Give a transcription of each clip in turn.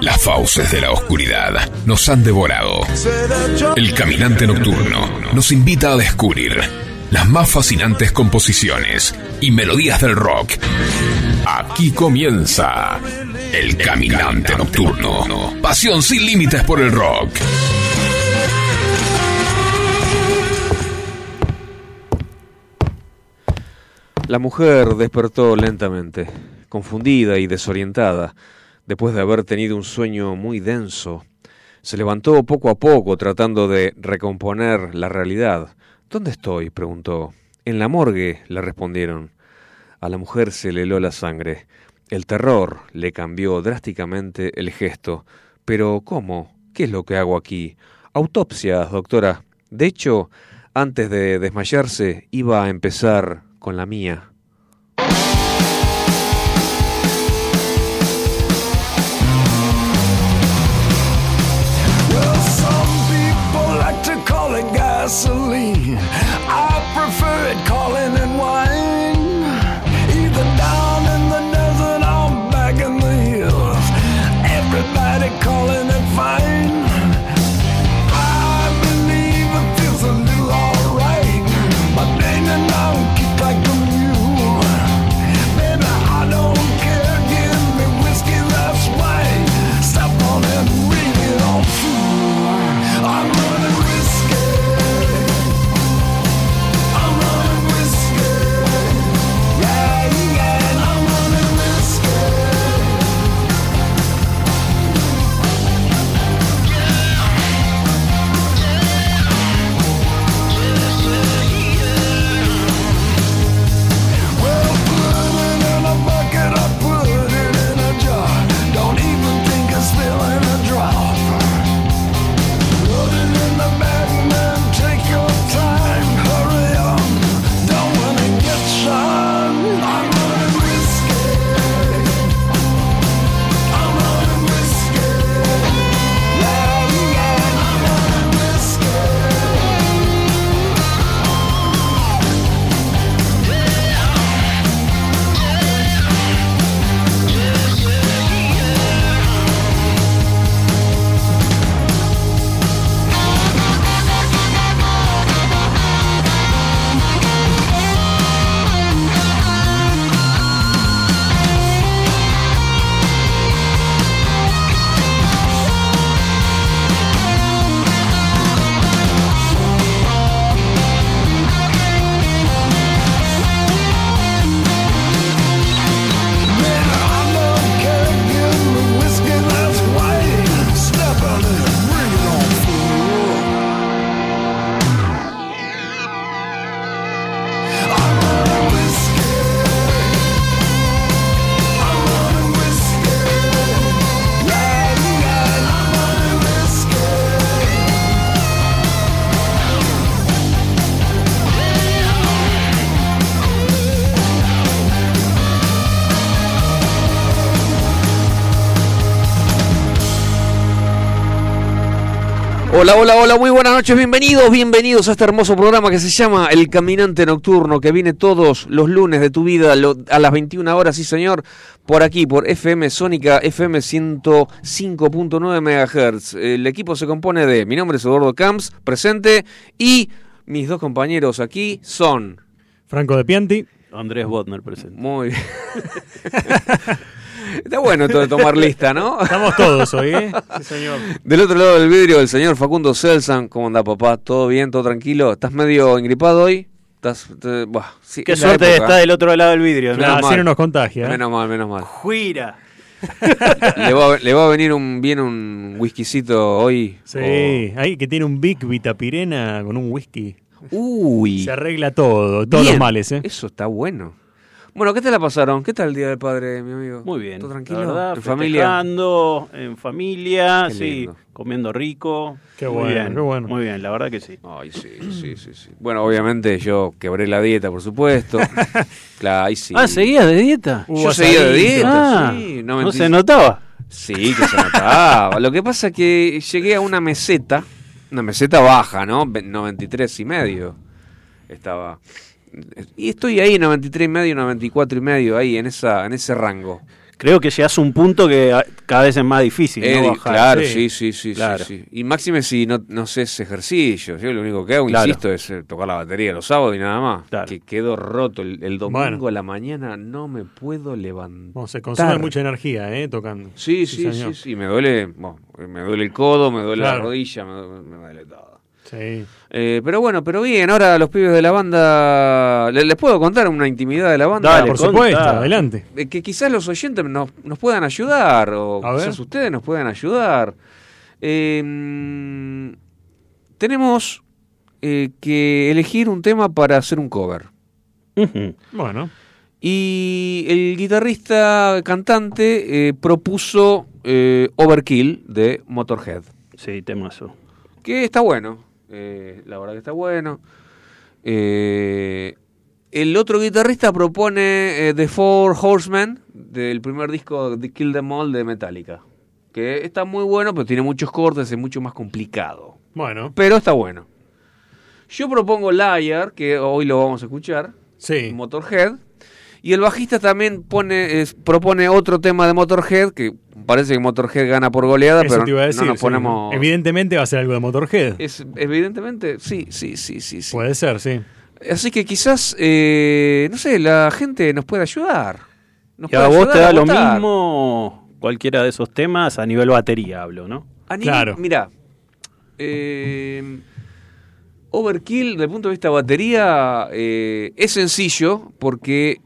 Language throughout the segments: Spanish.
las fauces de la oscuridad nos han devorado. El caminante nocturno nos invita a descubrir las más fascinantes composiciones y melodías del rock. Aquí comienza El Caminante Nocturno. Pasión sin límites por el rock. La mujer despertó lentamente, confundida y desorientada, después de haber tenido un sueño muy denso. Se levantó poco a poco tratando de recomponer la realidad. ¿Dónde estoy? preguntó. En la morgue, le respondieron. A la mujer se le heló la sangre. El terror le cambió drásticamente el gesto. Pero ¿cómo? ¿Qué es lo que hago aquí? Autopsias, doctora. De hecho, antes de desmayarse, iba a empezar con la mía. Gasoline. Hola, hola, hola, muy buenas noches, bienvenidos, bienvenidos a este hermoso programa que se llama El Caminante Nocturno, que viene todos los lunes de tu vida lo- a las 21 horas, sí señor, por aquí, por FM Sónica, FM 105.9 MHz. El equipo se compone de, mi nombre es Eduardo Camps, presente, y mis dos compañeros aquí son... Franco de Pianti. Andrés Botner presente. Muy bien. Está bueno esto de tomar lista, ¿no? Estamos todos hoy, ¿eh? Sí, señor. Del otro lado del vidrio, el señor Facundo Selsan. ¿Cómo anda, papá? ¿Todo bien? ¿Todo tranquilo? ¿Estás medio engripado hoy? ¿Estás, te- buah, sí, Qué suerte época. estar del otro lado del vidrio. Claro. ¿no? Así no nos contagia. ¿eh? Menos mal, menos mal. Juira. le, va, a- le va a venir un, bien un whiskycito hoy. Sí, o- ahí que tiene un Big Vitapirena con un whisky. Uy. Se arregla todo, todos Bien. los males, ¿eh? Eso está bueno. Bueno, ¿qué te la pasaron? ¿Qué tal el Día del Padre, mi amigo? Muy bien. ¿Todo la tranquilo? verdad, ¿En familia? en familia, Qué sí, lindo. comiendo rico. Qué Muy bueno, bien, qué bueno. Muy bien, la verdad que sí. Ay, sí, sí, sí, sí. Bueno, obviamente yo quebré la dieta, por supuesto. claro, ahí sí. Ah, ¿seguías de dieta? Yo seguía de dieta, Ah, sí. no, 90 se notaba. Sí, que se notaba. Lo que pasa es que llegué a una meseta, una meseta baja, ¿no? Ve- 93 y medio. Estaba. Y estoy ahí, 93 y medio, 94 y medio, ahí, en esa en ese rango. Creo que llegas a un punto que a- cada vez es más difícil, ¿no? Bajar. claro, Sí. sí, sí, sí, Claro. sí, sí. Y máxime si no, no sé ese ejercicio. Yo lo único que hago, Claro. insisto, es eh, tocar la batería los sábados y nada más. Claro. Que quedo roto. El, el domingo Bueno. a la mañana no me puedo levantar. Bueno, se consume mucha energía, ¿eh? Tocando. Sí, sí, sí, señor. sí, Me duele, bueno, me duele el codo, me duele la rodilla, me, duele- me duele todo. Sí. Eh, pero bueno, pero bien, ahora los pibes de la banda, ¿le- ¿les puedo contar una intimidad de la banda? Dale, Por supuesto, adelante. Eh, que quizás los oyentes nos, nos puedan ayudar, o A ver. quizás ustedes nos puedan ayudar. Eh, mm, tenemos eh, que elegir un tema para hacer un cover. Bueno, Y el guitarrista cantante eh, propuso eh, Overkill de Motorhead. Sí, temazo. Que está bueno. Eh, la verdad que está bueno. Eh, el otro guitarrista propone eh, The Four Horsemen del primer disco de Kill Them All de Metallica. Que está muy bueno, pero tiene muchos cortes, es mucho más complicado. bueno. Pero está bueno. Yo propongo Liar, que hoy lo vamos a escuchar. Sí. Motorhead. Y el bajista también pone, es- propone otro tema de Motorhead, que parece que Motorhead gana por goleada, Eso pero te iba a decir. no nos sí. ponemos... Evidentemente va a ser algo de Motorhead. Es, evidentemente, sí, sí, sí, sí. sí. Puede ser, sí. Así que quizás, eh, no sé, la gente nos puede ayudar. Nos Y a vos te da a lo mismo cualquiera de esos temas a nivel batería, hablo, ¿no? A nivel- Claro. Mira, eh, Overkill, desde el punto de vista batería, eh, es sencillo porque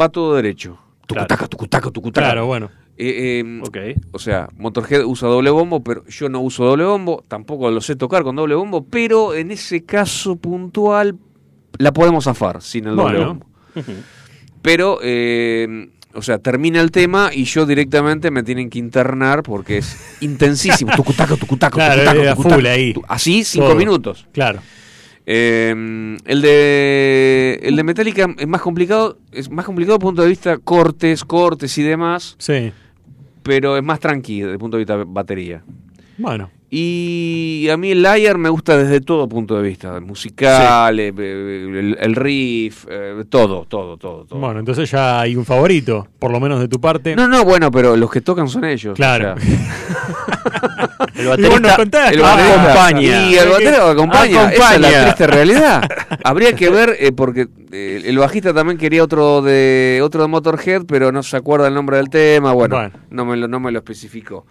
va todo derecho. Tucutaca, tucutaca, tucutaca. Claro, bueno. Eh, eh, Ok. O sea, Motorhead usa doble bombo, pero yo no uso doble bombo, tampoco lo sé tocar con doble bombo, pero en ese caso puntual la podemos zafar sin el doble Bueno. bombo. Pero, eh, o sea, termina el tema y yo directamente me tienen que internar porque es intensísimo. Tucutaco, tucutaco, Claro, tucutaco, tucutaco, full ahí. Así, cinco Todo. minutos. Claro. Eh, el de el de Metallica es más complicado, es más complicado desde el punto de vista cortes, cortes y demás, Sí. Pero es más tranquilo desde el punto de vista batería. Bueno. Y a mí el Liar me gusta desde todo punto de vista, musical, eh, el, el riff, eh, todo, todo, todo, todo. Bueno, entonces ya hay un favorito, por lo menos de tu parte. No, no, bueno, pero los que tocan son ellos. Claro. o sea, El baterista contás, el ah, baterista- acompaña. Y el batero acompaña. Esa es Acompaña. la triste realidad. Habría que ver, eh, porque eh, el bajista también quería otro de otro de Motorhead, pero no se acuerda el nombre del tema. Bueno, Bueno. No, me lo, no me lo especificó.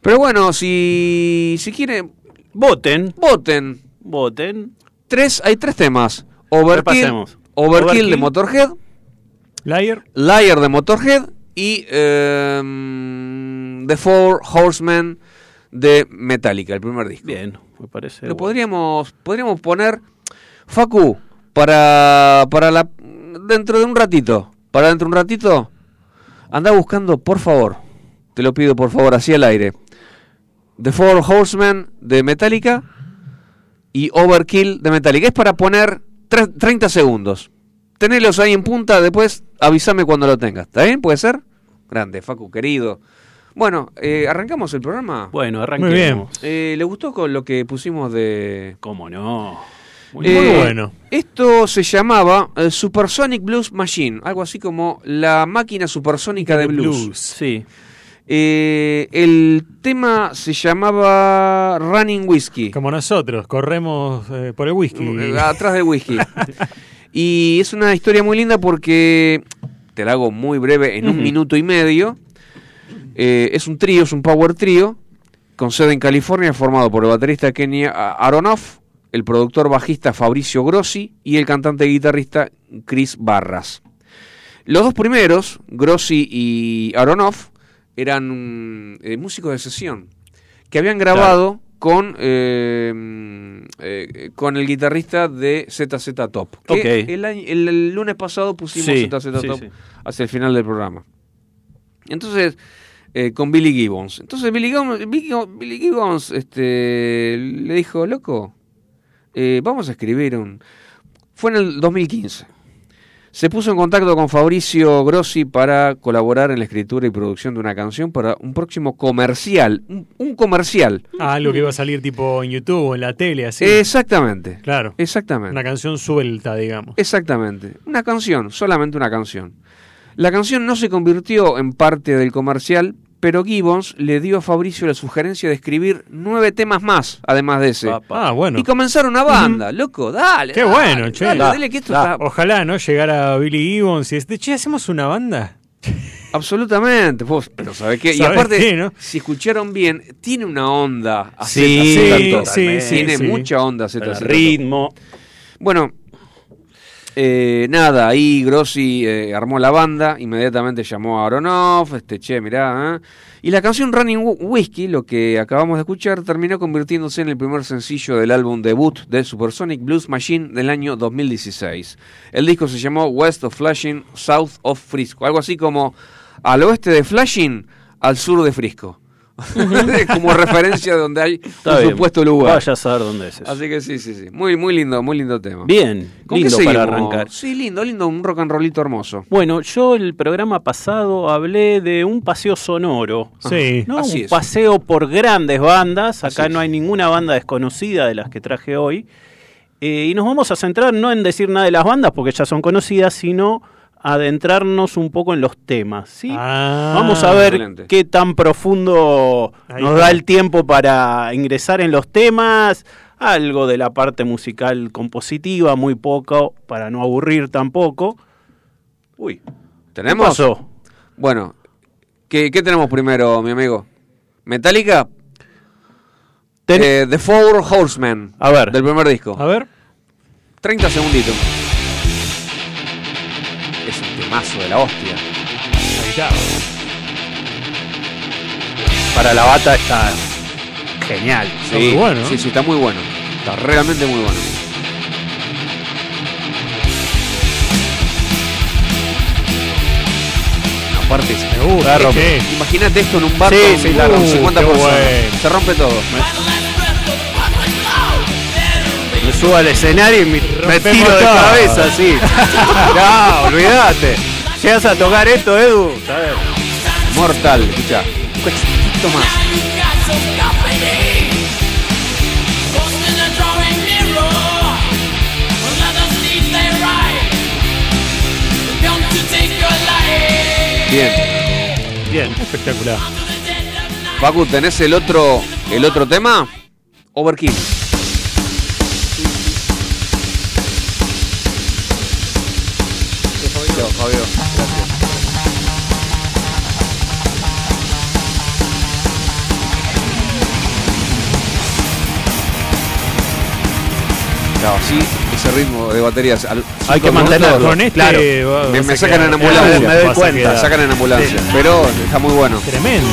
Pero bueno, si, si quieren, Voten, voten. voten. Tres, hay tres temas. Overkill. Overkill, de. Motorhead, Liar. Liar de Motorhead y em, The Four Horsemen de Metallica, el primer disco. Bien, me parece. Lo bueno. podríamos, podríamos poner, Facu, para, para la, dentro de un ratito, para dentro de un ratito, anda buscando, por favor, te lo pido por favor, así al aire, The Four Horsemen de Metallica y Overkill de Metallica. Es para poner tre- 30 segundos. Tenelos ahí en punta, después avísame cuando lo tengas. ¿Está bien? ¿Puede ser? Grande, Facu, querido. Bueno, eh, arrancamos el programa. Bueno, bien. arranquemos. Eh, ¿Le gustó con lo que pusimos de...? ¿Cómo no? Muy Muy Eh, bueno. Esto se llamaba eh, Supersonic Blues Machine, algo así como la máquina supersónica de blues. Sí. Eh, el tema se llamaba Running Whiskey, Como nosotros, corremos eh, por el whisky. eh, atrás del whisky. y es una historia muy linda porque, te la hago muy breve, en un minuto y medio, eh, es un trío, es un power trío, con sede en California, formado por el baterista Kenny Aronoff, el productor bajista Fabricio Grossi y el cantante y guitarrista Chris Barras. Los dos primeros, Grossi y Aronoff, eran eh, músicos de sesión que habían grabado con, eh, eh, con el guitarrista de ZZ Top. Que Ok. el, año- el- el lunes pasado pusimos Sí, ZZ sí, Top sí. hacia el final del programa. Entonces, eh, con Billy Gibbons. Entonces Billy Gibbons, Billy, Gibbons, este, le dijo, loco, eh, vamos a escribir un... Fue en el 2015. Se puso en contacto con Fabricio Grossi para colaborar en la escritura y producción de una canción para un próximo comercial. Un, un comercial. Ah, algo que iba a salir tipo en YouTube o en la tele, así. Exactamente. Claro. Exactamente. Una canción suelta, digamos. Exactamente. Una canción, solamente una canción. La canción no se convirtió en parte del comercial, pero Gibbons le dio a Fabricio la sugerencia de escribir nueve temas más, además de ese. Ah, bueno. Y comenzar una banda, loco, dale. Qué dale, bueno, che. Dale, Da, dale, que esto da. está Ojalá, ¿no? Llegara Billy Gibbons y este, che, ¿hacemos una banda? absolutamente. Vos, pero ¿sabés qué? Y ¿Sabés aparte, qué, no? si escucharon bien, tiene una onda. a Sí, Z, sí, sí, Tiene sí. mucha onda. Z. ritmo. Bueno, eh, nada, ahí Grossi eh, armó la banda, inmediatamente llamó a Aronoff, este, che, mirá, ¿eh? y la canción Running Wh- Whiskey, lo que acabamos de escuchar, terminó convirtiéndose en el primer sencillo del álbum debut de Supersonic Blues Machine del año 2016. El disco se llamó West of Flushing, South of Frisco, algo así como al oeste de Flushing, al sur de Frisco. como referencia de donde hay Está un bien. supuesto lugar. Vaya a saber dónde es eso. Así que sí, sí, sí. Muy, muy lindo, muy lindo tema. Bien, ¿Con qué lindo para seguimos? arrancar. Sí, lindo, lindo, un rock and rollito hermoso. Bueno, yo el programa pasado hablé de un paseo sonoro. Sí. ¿no? Así un es. paseo por grandes bandas. Acá Así no es. hay ninguna banda desconocida de las que traje hoy. Eh, y nos vamos a centrar no en decir nada de las bandas, porque ya son conocidas, sino adentrarnos un poco en los temas. ¿sí? Ah, Vamos a ver excelente. qué tan profundo Ahí nos está. da el tiempo para ingresar en los temas. Algo de la parte musical compositiva, muy poco, para no aburrir tampoco. Uy, ¿qué ¿Tenemos? pasó? Bueno, ¿qué, qué tenemos primero, mi amigo? ¿Metallica? Ten- Eh, The Four Horsemen. A ver. Del primer disco. A ver. 30 segunditos. Temazo de la hostia. Para la bata está genial. Está muy bueno, ¿no? Sí, sí, está muy bueno. Está realmente muy bueno. Aparte, Me gusta. Imagínate esto en un bar Sí, con sí, claro. con 50 Qué personas. bueno. Se rompe todo. Me subo al escenario y me, tiro de cabeza, sí. no, olvídate. Llegas a tocar esto, Edu. ¿sabes? Mortal, escucha. Un cachito más. Bien. Bien. Espectacular. Facu, ¿tenés el otro, el otro tema? Overkill. Fabio. Gracias. Claro, así, ese ritmo de baterías. al- Hay que mantenerlo. Con este claro. Me, me sacan quedar- en ambulancia. me doy cuenta. Me sacan en ambulancia. Pero está muy bueno. Tremendo.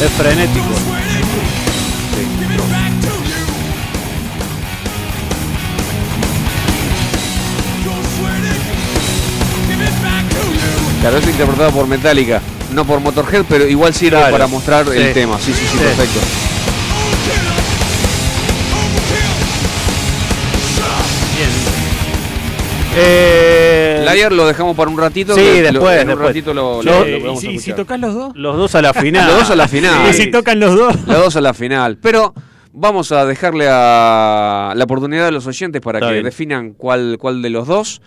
Es frenético. Claro, es interpretado por Metallica, no por Motorhead, pero igual sirve Claro. para mostrar el tema. Sí, sí, sí, Sí. perfecto. Bien. Eh, Layer lo dejamos para un ratito. Sí, que lo- después, En un después. ratito lo, lo- Che, lo ¿y podemos si, si tocas los dos? los dos a la final. Los dos a la final. ¿Y si tocan los dos? Los dos a la final. Pero vamos a dejarle a la oportunidad a los oyentes para Está que bien. definan cuál, cuál de los dos.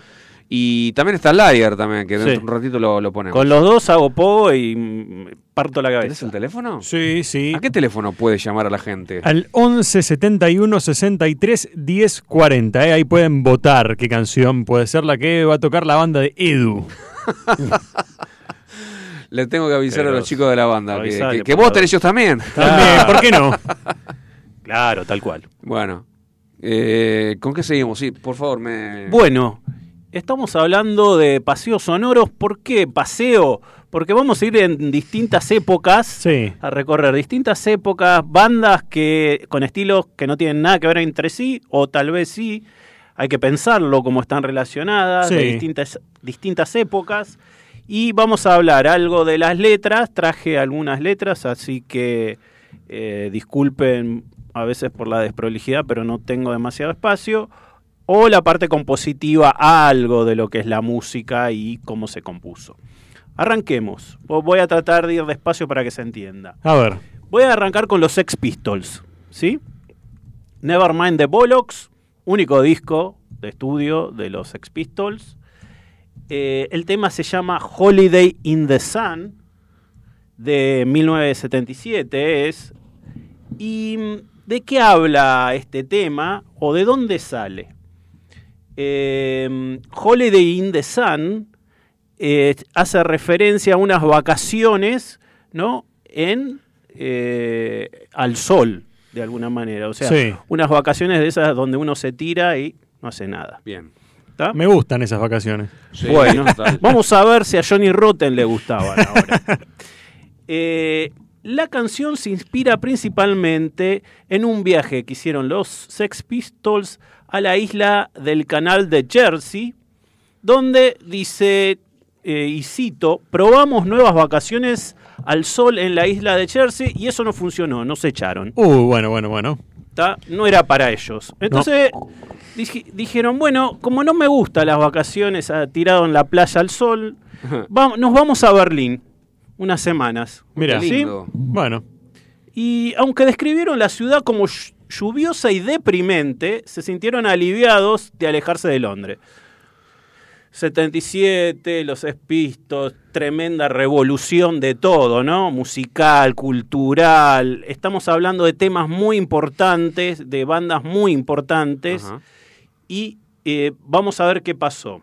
Y también está Layer también, que dentro Sí. de un ratito lo, lo ponemos. Con los dos hago pogo y parto la ¿Tenés cabeza. el teléfono? Sí, sí. ¿A qué teléfono puede llamar a la gente? Al 11 71 63 10 40. ¿eh? Ahí pueden votar qué canción puede ser la que va a tocar la banda de Edu. Le tengo que avisar a los chicos de la banda que, avisale, que, que voten ellos también. También, ¿por qué no? Claro, tal cual. Bueno, eh, ¿con qué seguimos? Sí, por favor, me... Bueno, estamos hablando de paseos sonoros. ¿Por qué paseo? Porque vamos a ir en distintas épocas Sí. a recorrer distintas épocas, bandas que con estilos que no tienen nada que ver entre sí, o tal vez sí. Hay que pensarlo como están relacionadas, de distintas, distintas épocas. Y vamos a hablar algo de las letras. Traje algunas letras, así que eh, disculpen a veces por la desprolijidad, pero no tengo demasiado espacio. O la parte compositiva, algo de lo que es la música y cómo se compuso. Arranquemos. Voy a tratar de ir despacio para que se entienda. A ver. Voy a arrancar con los Sex Pistols, ¿sí? Nevermind the Bollocks, único disco de estudio de los Sex Pistols. Eh, el tema se llama Holiday in the Sun de 1977 es. ¿Y mm, de qué habla este tema o de dónde sale? Eh, Holiday in the Sun eh, hace referencia a unas vacaciones, ¿no? En eh, al sol, de alguna manera. O sea, Sí. unas vacaciones de esas donde uno se tira y no hace nada. Bien. ¿Está? Me gustan esas vacaciones. Sí, Bueno, total. vamos a ver si a Johnny Rotten le gustaban ahora. Eh, la canción se inspira principalmente en un viaje que hicieron los Sex Pistols a la isla del canal de Jersey, donde dice, eh, y cito, probamos nuevas vacaciones al sol en la isla de Jersey y eso no funcionó, no se echaron. Uh, bueno, bueno, bueno. ¿tá? no era para ellos. Entonces dije- dijeron, bueno, como no me gustan las vacaciones ah, tirado en la playa al sol, va- nos vamos a Berlín unas semanas. Mira. ¿Sí? lindo. Bueno, Y aunque describieron la ciudad como lluviosa y deprimente, se sintieron aliviados de alejarse de Londres. 77, los espistos, tremenda revolución de todo, ¿no? Musical, cultural. Estamos hablando de temas muy importantes, de bandas muy importantes. Ajá. Y eh, vamos a ver qué pasó.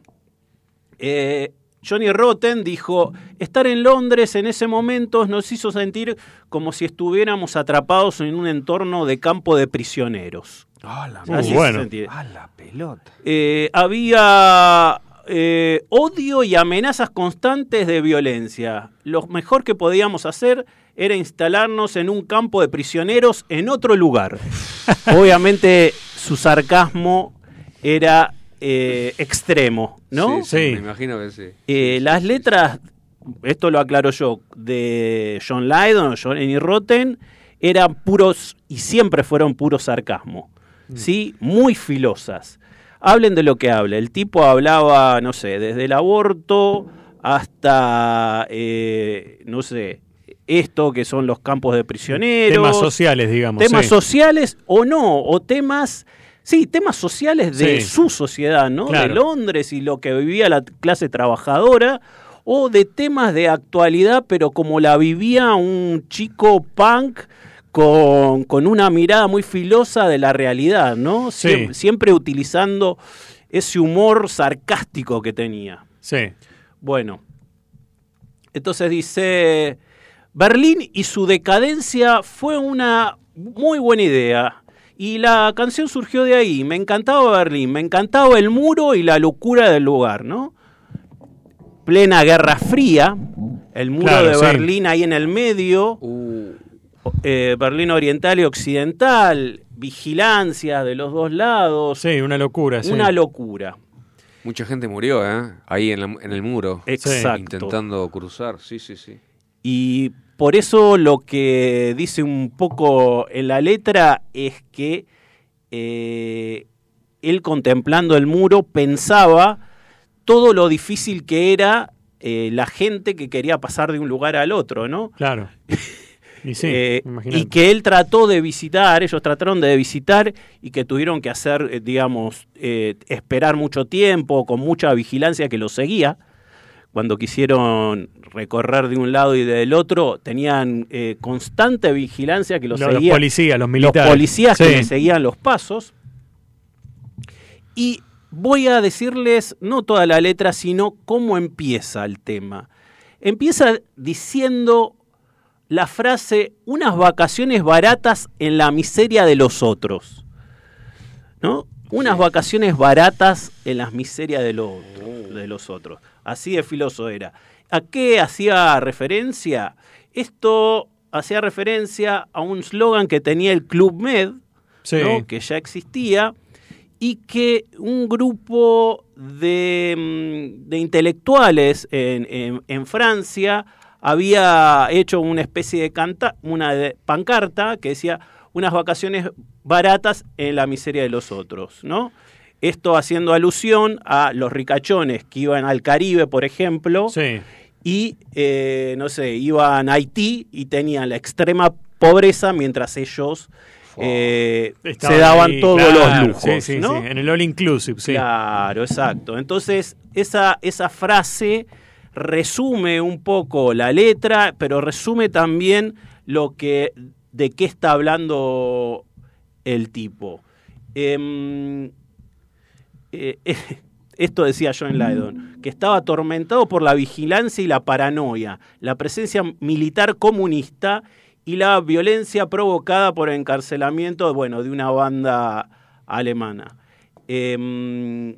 Eh, Johnny Rotten dijo, estar en Londres en ese momento nos hizo sentir como si estuviéramos atrapados en un entorno de campo de prisioneros. Ah, la, Así bueno. ah, la pelota. Eh, había eh, odio y amenazas constantes de violencia. Lo mejor que podíamos hacer era instalarnos en un campo de prisioneros en otro lugar. Obviamente su sarcasmo era eh, extremo, ¿no? Sí, sí, Sí. Me imagino que sí. Eh, las letras, esto lo aclaro yo, de John Lydon o Johnny Rotten, eran puros y siempre fueron puro sarcasmo. ¿Sí? Muy filosas. Hablen de lo que hable. El tipo hablaba, no sé, desde el aborto hasta, eh, no sé, esto que son los campos de prisioneros. temas sociales, digamos. Temas sí. sociales o no, o temas, sí, temas sociales de Sí. su sociedad, ¿no? Claro. De Londres y lo que vivía la clase trabajadora, o de temas de actualidad, pero como la vivía un chico punk con, con una mirada muy filosa de la realidad, ¿no? Sí. Siem- siempre utilizando ese humor sarcástico que tenía. Sí. Bueno, entonces dice, Berlín y su decadencia fue una muy buena idea. Y la canción surgió de ahí. Me encantaba Berlín, me encantaba el muro y la locura del lugar, ¿no? Plena Guerra Fría, el muro Claro, de sí. Berlín ahí en el medio, Uh, eh, Berlín Oriental y Occidental, vigilancia de los dos lados, Sí, una locura. Sí. una locura. mucha gente murió, ¿eh? Ahí en, la- en el muro. Exacto. Intentando cruzar. Sí, sí, sí. Y por eso lo que dice un poco en la letra es que eh, él contemplando el muro pensaba todo lo difícil que era eh, la gente que quería pasar de un lugar al otro, ¿no? Claro. Y sí, Eh, y que él trató de visitar, ellos trataron de visitar y que tuvieron que hacer, digamos, eh, esperar mucho tiempo, con mucha vigilancia que los seguía. Cuando quisieron recorrer de un lado y del otro, tenían eh, constante vigilancia que los Los, los seguía. policías, los los militares. policías que seguían los pasos. Y voy a decirles no toda la letra, sino cómo empieza el tema. Empieza diciendo la frase unas vacaciones baratas en la miseria de los otros. ¿No? Unas Sí. vacaciones baratas en las miserias de, los- de los otros. Así de filoso era. ¿A qué hacía referencia? Esto hacía referencia a un slogan que tenía el Club Med, Sí. ¿no? que ya existía, y que un grupo de, mm, de intelectuales en, en- en Francia había hecho una especie de canta, una de- pancarta que decía unas vacaciones baratas en la miseria de los otros, ¿no? Esto haciendo alusión a los ricachones que iban al Caribe, por ejemplo, Sí. y, eh, no sé, iban a Haití y tenían la extrema pobreza mientras ellos eh, se daban ahí, todos claro, los lujos. Sí, sí, ¿no? sí, en el all inclusive, sí. Claro, exacto. Entonces, esa, esa frase resume un poco la letra, pero resume también lo que de qué está hablando el tipo. Em, eh, esto decía John Lydon, que estaba atormentado por la vigilancia y la paranoia, la presencia militar comunista y la violencia provocada por el encarcelamiento bueno, de una banda alemana. Em,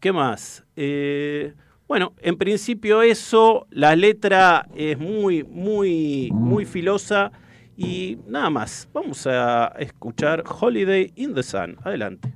¿Qué más? Eh, bueno, en principio eso, la letra es muy, muy, muy filosa y nada más. Vamos a escuchar Holiday in the Sun. Adelante.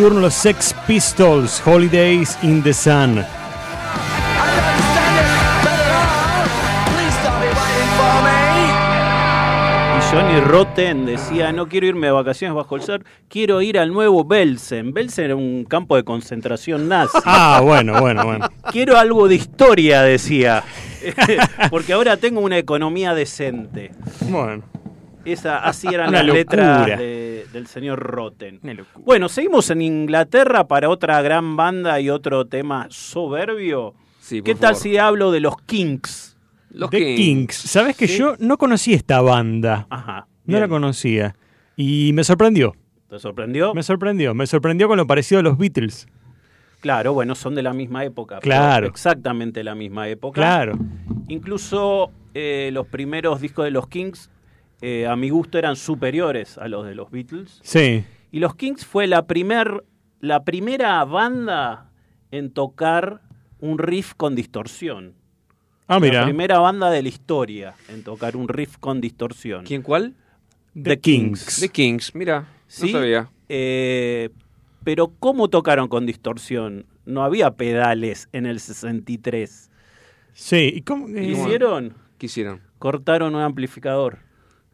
Nocturno los Sex Pistols, Holidays in the Sun. Y Johnny Rotten decía, no quiero irme de vacaciones bajo el sol, quiero ir al nuevo Belsen. Belsen era un campo de concentración nazi. Ah, bueno, bueno, bueno. Quiero algo de historia, decía. Porque ahora tengo una economía decente. Bueno, Esa, así eran Una las letras de- del señor Rotten. Bueno, seguimos en Inglaterra para otra gran banda y otro tema soberbio. Sí, ¿Qué tal favor. si hablo de los Kinks? Los The Kings. ¿Sabes que Sí. yo no conocí esta banda? Ajá. No la conocía. Y me sorprendió. ¿Te sorprendió? Me sorprendió. Me sorprendió con lo parecido a los Beatles. Claro, bueno, son de la misma época. Claro. Exactamente la misma época. Claro. Incluso eh, los primeros discos de los Kings, eh, a mi gusto, eran superiores a los de los Beatles. Sí. Y los Kings fue la, primer, la primera banda en tocar un riff con distorsión. Ah, La mira. primera banda de la historia en tocar un riff con distorsión. ¿Quién cuál? The Kings. The Kings, mira, ¿Sí? no sabía. Eh, pero ¿cómo tocaron con distorsión? No había pedales en el 63. Sí. ¿Y cómo? ¿Qué eh, hicieron? ¿Qué hicieron? Cortaron un amplificador.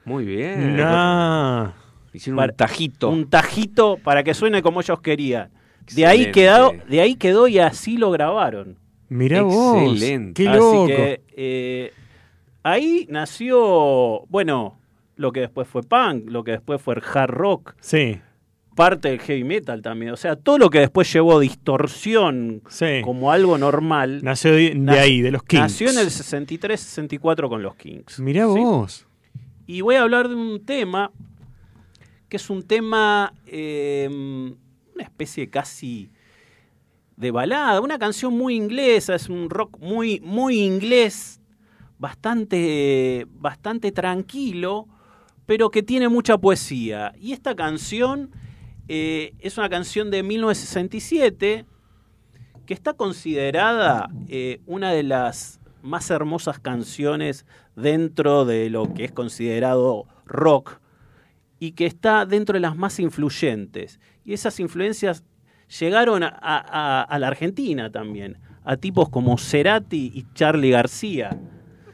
Muy bien. nah. Hicieron Para- un tajito. Un tajito para que suene como ellos querían. De ahí, quedó, de ahí quedó y así lo grabaron. Mirá vos. Excelente. Qué Así loco. que eh, ahí nació, bueno, lo que después fue punk, lo que después fue el hard rock, Sí. parte del heavy metal también. O sea, todo lo que después llevó distorsión Sí. como algo normal. Nació de, de ahí, de los Kings. Nació en el 63-64 con los Kings. Mirá ¿sí? vos. Y voy a hablar de un tema que es un tema, eh, una especie casi de balada, una canción muy inglesa, es un rock muy, muy inglés, bastante, bastante tranquilo, pero que tiene mucha poesía. Y esta canción eh, es una canción de 1967 que está considerada eh, una de las más hermosas canciones dentro de lo que es considerado rock y que está dentro de las más influyentes. Y esas influencias llegaron a, a- a la Argentina también, a tipos como Cerati y Charlie García.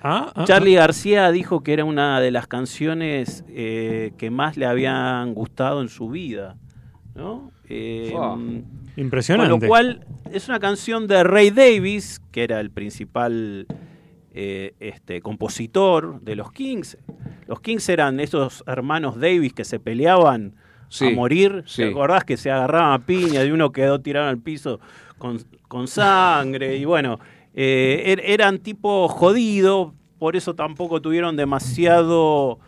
Ah, ah, Charlie García dijo que era una de las canciones eh, que más le habían gustado en su vida. ¿no? Eh. Ah. Con Impresionante. lo cual es una canción de Ray Davis, que era el principal eh, este, compositor de los Kings. Los Kings eran esos hermanos Davis que se peleaban Sí, a morir. sí. ¿Te acordás que se agarraban a piña y uno quedó tirado al piso con, con sangre? Y bueno, eh, er- eran tipo jodidos, por eso tampoco tuvieron demasiado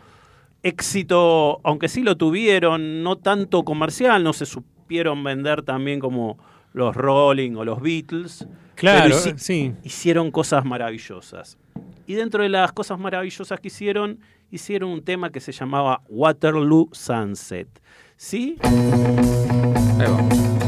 éxito, aunque sí lo tuvieron, no tanto comercial, no se supieron vender también como los Rolling o los Beatles. Claro, pero hici- sí. hicieron cosas maravillosas. Y dentro de las cosas maravillosas que hicieron, hicieron un tema que se llamaba Waterloo Sunset. ¿Sí? Ahí va.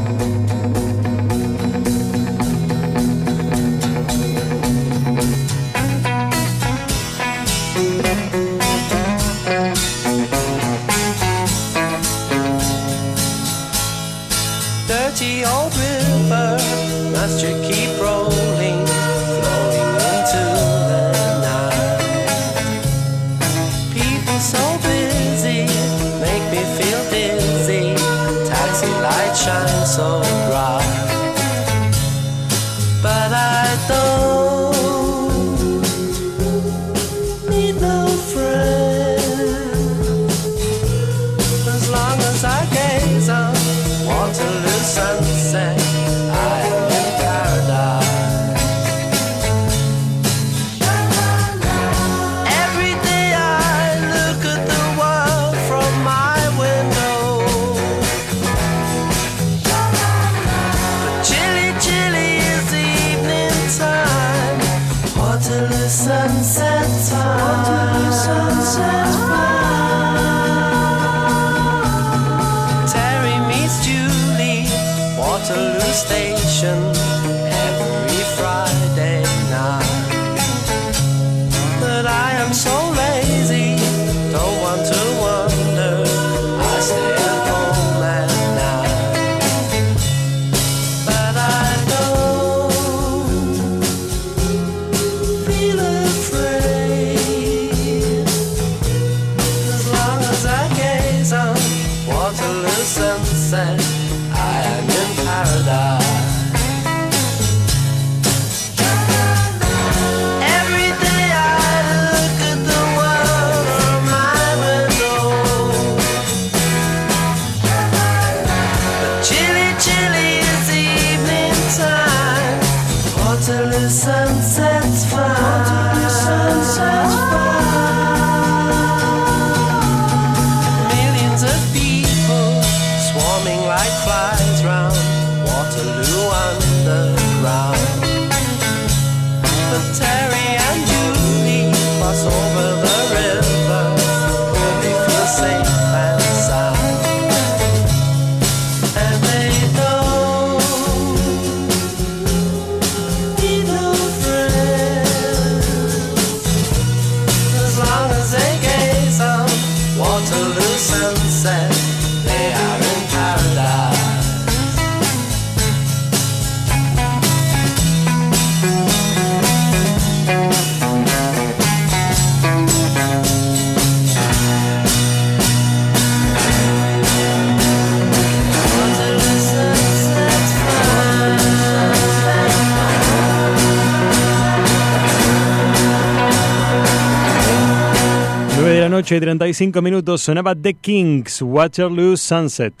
8 y 35 minutos sonaba The Kings, Waterloo Sunset.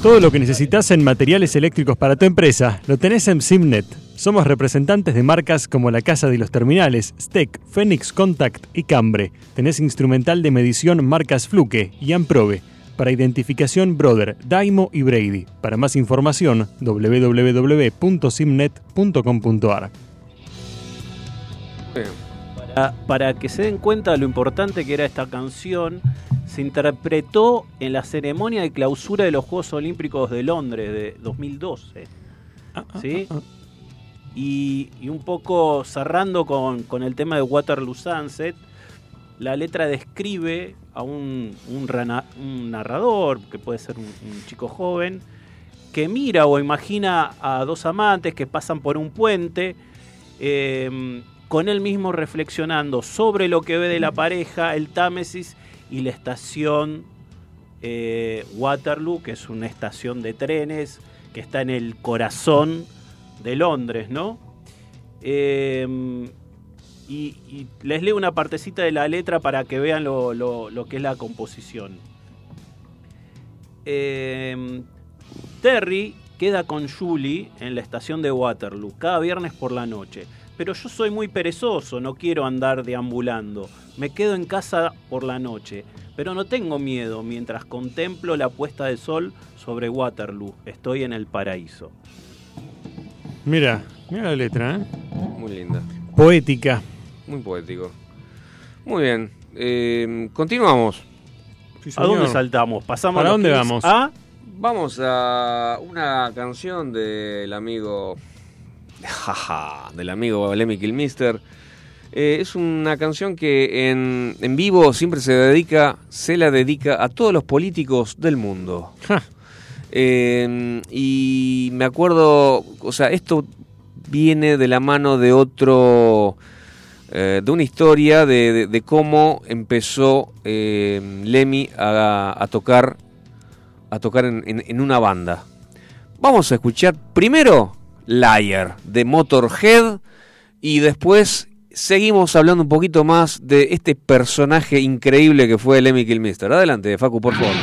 Todo lo que necesitas en materiales eléctricos para tu empresa lo tenés en Simnet. Somos representantes de marcas como la Casa de los Terminales, STEC, Phoenix Contact y Cambre. Tenés instrumental de medición marcas Fluke y Amprobe. Para identificación Brother, Daimo y Brady. Para más información, www.simnet.com.ar. Para, para que se den cuenta de lo importante que era esta canción, se interpretó en la ceremonia de clausura de los Juegos Olímpicos de Londres de 2012. ¿Sí? Y, y un poco cerrando con, con el tema de Waterloo Sunset, la letra describe a un, un rana- un narrador, que puede ser un, un chico joven, que mira o imagina a dos amantes que pasan por un puente, eh, con él mismo reflexionando sobre lo que ve de la pareja, el Támesis y la estación eh, Waterloo, que es una estación de trenes que está en el corazón de Londres, ¿no? Eh, y, y les leo una partecita de la letra para que vean lo, lo- lo que es la composición. Eh, Terry queda con Julie en la estación de Waterloo cada viernes por la noche. Pero yo soy muy perezoso, no quiero andar deambulando. Me quedo en casa por la noche. Pero no tengo miedo mientras contemplo la puesta de sol sobre Waterloo. Estoy en el paraíso. Mira, mira la letra, ¿eh? Muy linda. Poética. Muy poético. Muy bien. eh, continuamos. Sí, ¿A dónde saltamos? Pasamos ¿Para dónde vamos? a Vamos a una canción del amigo. Jaja, del amigo Lemmy Kilmister. Eh, es una canción que en, en vivo siempre se dedica, se la dedica a todos los políticos del mundo. Ja. Eh, y me acuerdo, o sea, esto viene de la mano de otro, eh, de una historia de, de- de cómo empezó eh, Lemmy a, a tocar, a tocar en, en- en una banda. Vamos a escuchar primero Liar de Motorhead y después seguimos hablando un poquito más de este personaje increíble que fue Lemmy Kilmister. Adelante, Facu, por favor.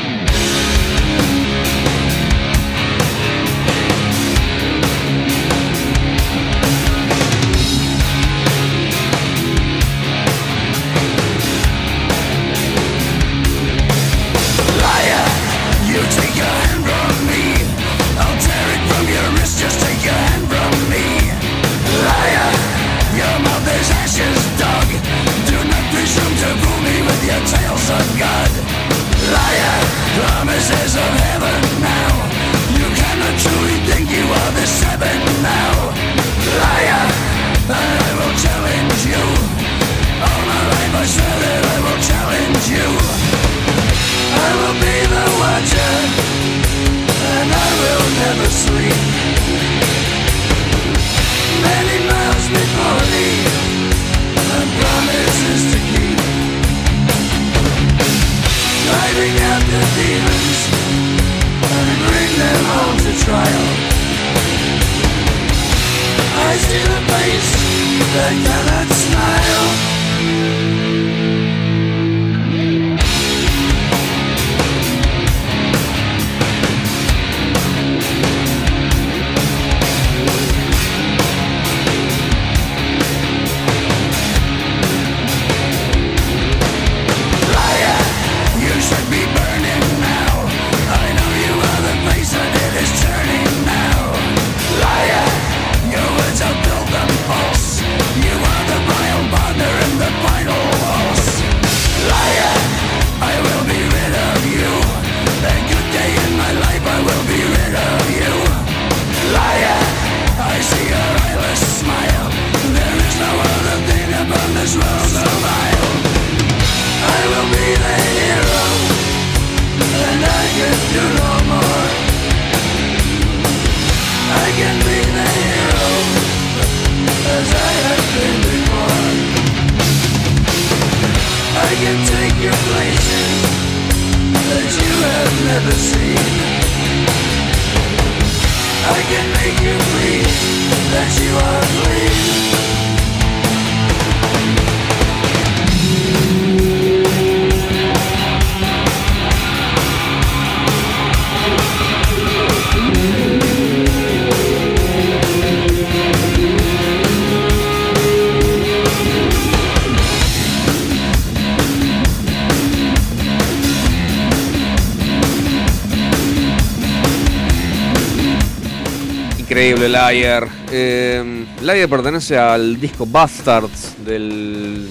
Liar. Eh, Liar pertenece al disco Bastards, del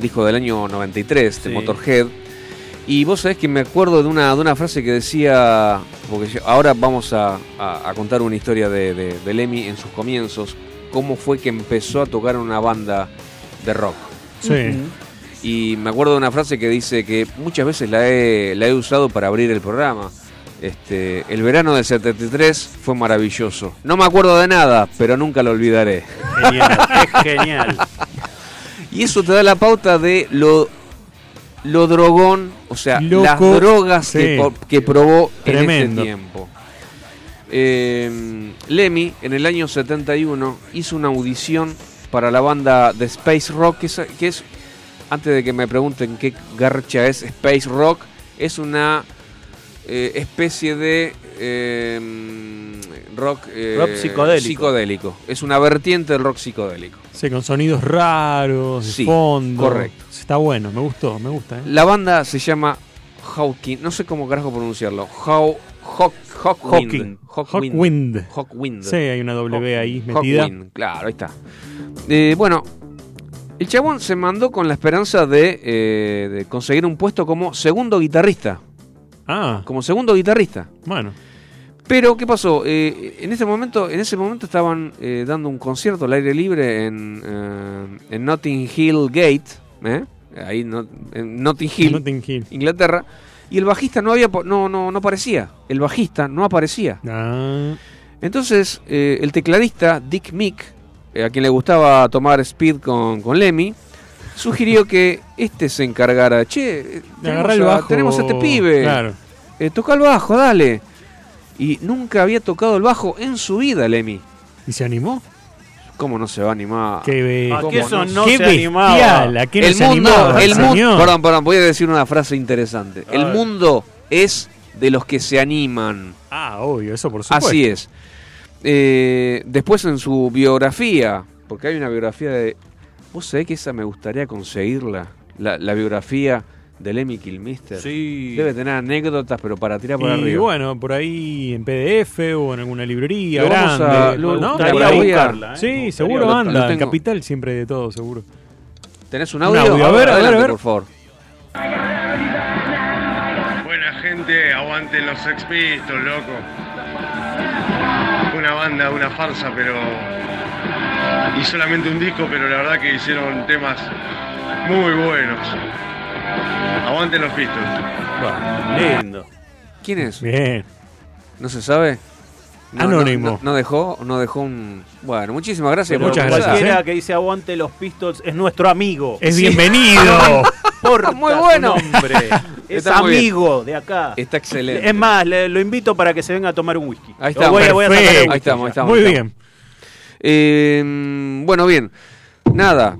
disco del año 93 de Sí. Motorhead. Y vos sabés que me acuerdo de una, de una frase que decía, porque yo- ahora vamos a, a- a contar una historia de, de, de Lemmy en sus comienzos, cómo fue que empezó a tocar una banda de rock. Sí. Y me acuerdo de una frase que dice que muchas veces la he, la he usado para abrir el programa. Este, el verano del 73 fue maravilloso. No me acuerdo de nada, pero nunca lo olvidaré. Genial, es genial. Y eso te da la pauta de lo, lo drogón, o sea, Loco, las drogas sí. que, probó Tremendo. en este tiempo. Eh, Lemmy, en el año 71, hizo una audición para la banda de Space Rock, que es, que es antes de que me pregunten qué garcha es Space Rock, es una eh, especie de eh, rock, eh, Rock psicodélico. psicodélico. Es una vertiente del rock psicodélico. Sí, con sonidos raros, de Sí, fondo. correcto. Está bueno, me gustó, me gusta. ¿eh? La banda se llama Hawking, no sé cómo carajo pronunciarlo. How, Hawk, Hawkwind. Hawking. Hawkwind. Hawkwind. Sí, hay una W ahí Hawkwind, metida. claro, ahí está. Eh, bueno, el chabón se mandó con la esperanza de, eh, de conseguir un puesto como segundo guitarrista. Ah, Como segundo guitarrista. bueno. Pero, ¿qué pasó? Eh, en ese momento, en ese momento estaban eh, dando un concierto al aire libre en, eh, en Notting Hill Gate, ahí no- en Notting Hill, Notting Hill. Inglaterra, y el bajista no había, no, no, no aparecía. El bajista no aparecía. Ah, Entonces, el tecladista Dick Mick, a quien le gustaba tomar speed con, con Lemmy, sugirió que este se encargara. Che, eh, tenemos, el a, bajo. tenemos a este pibe. Claro. Eh, toca el bajo, dale. Y nunca había tocado el bajo en su vida, Lemmy. ¿Y se animó? ¿Cómo no se va a animar? Qué, ¿A ¿Cómo qué eso no? no qué se animaba? bestial, ¿a qué no el se mundo, animaba, el mundo, perdón, perdón, voy a decir una frase interesante. A El ver. mundo es de los que se animan. Ah, obvio, eso por supuesto. Así es. Eh, después en su biografía, porque hay una biografía de... ¿Vos sabés que esa me gustaría conseguirla? La, la biografía de Lemmy Kilmister. Sí. Debe tener anécdotas, pero para tirar por Y arriba. bueno, por ahí en PDF o en alguna librería Lo vamos grande. a- lo- ¿no? gustaría por ahí voy a- buscarla, ¿eh? Sí, seguro lo- anda. En. Capital siempre de todo, seguro. ¿Tenés un Un audio? audio, a ver, a ver, a adelante, ver. por favor. Buena gente, aguanten los Sex Pistols, loco. Una banda, una farsa, pero. Y solamente un disco, pero la verdad que hicieron temas muy buenos. Aguanten los Pistols. Lindo. ¿Quién es? Bien. ¿No se sabe? No, Anónimo. No, dejó, no dejó un. Bueno, muchísimas gracias Pero Muchas gracias, Cualquiera ¿eh? que dice aguante los Pistols es nuestro amigo. Es Sí. bienvenido. Porta Muy su bueno. nombre. es Está amigo de acá. Está excelente. Es más, le- lo invito para que se venga a tomar un whisky. Ahí voy, voy a el perfecto. whisky Ahí estamos, ahí estamos. Muy bien. Eh, bueno, bien. Nada.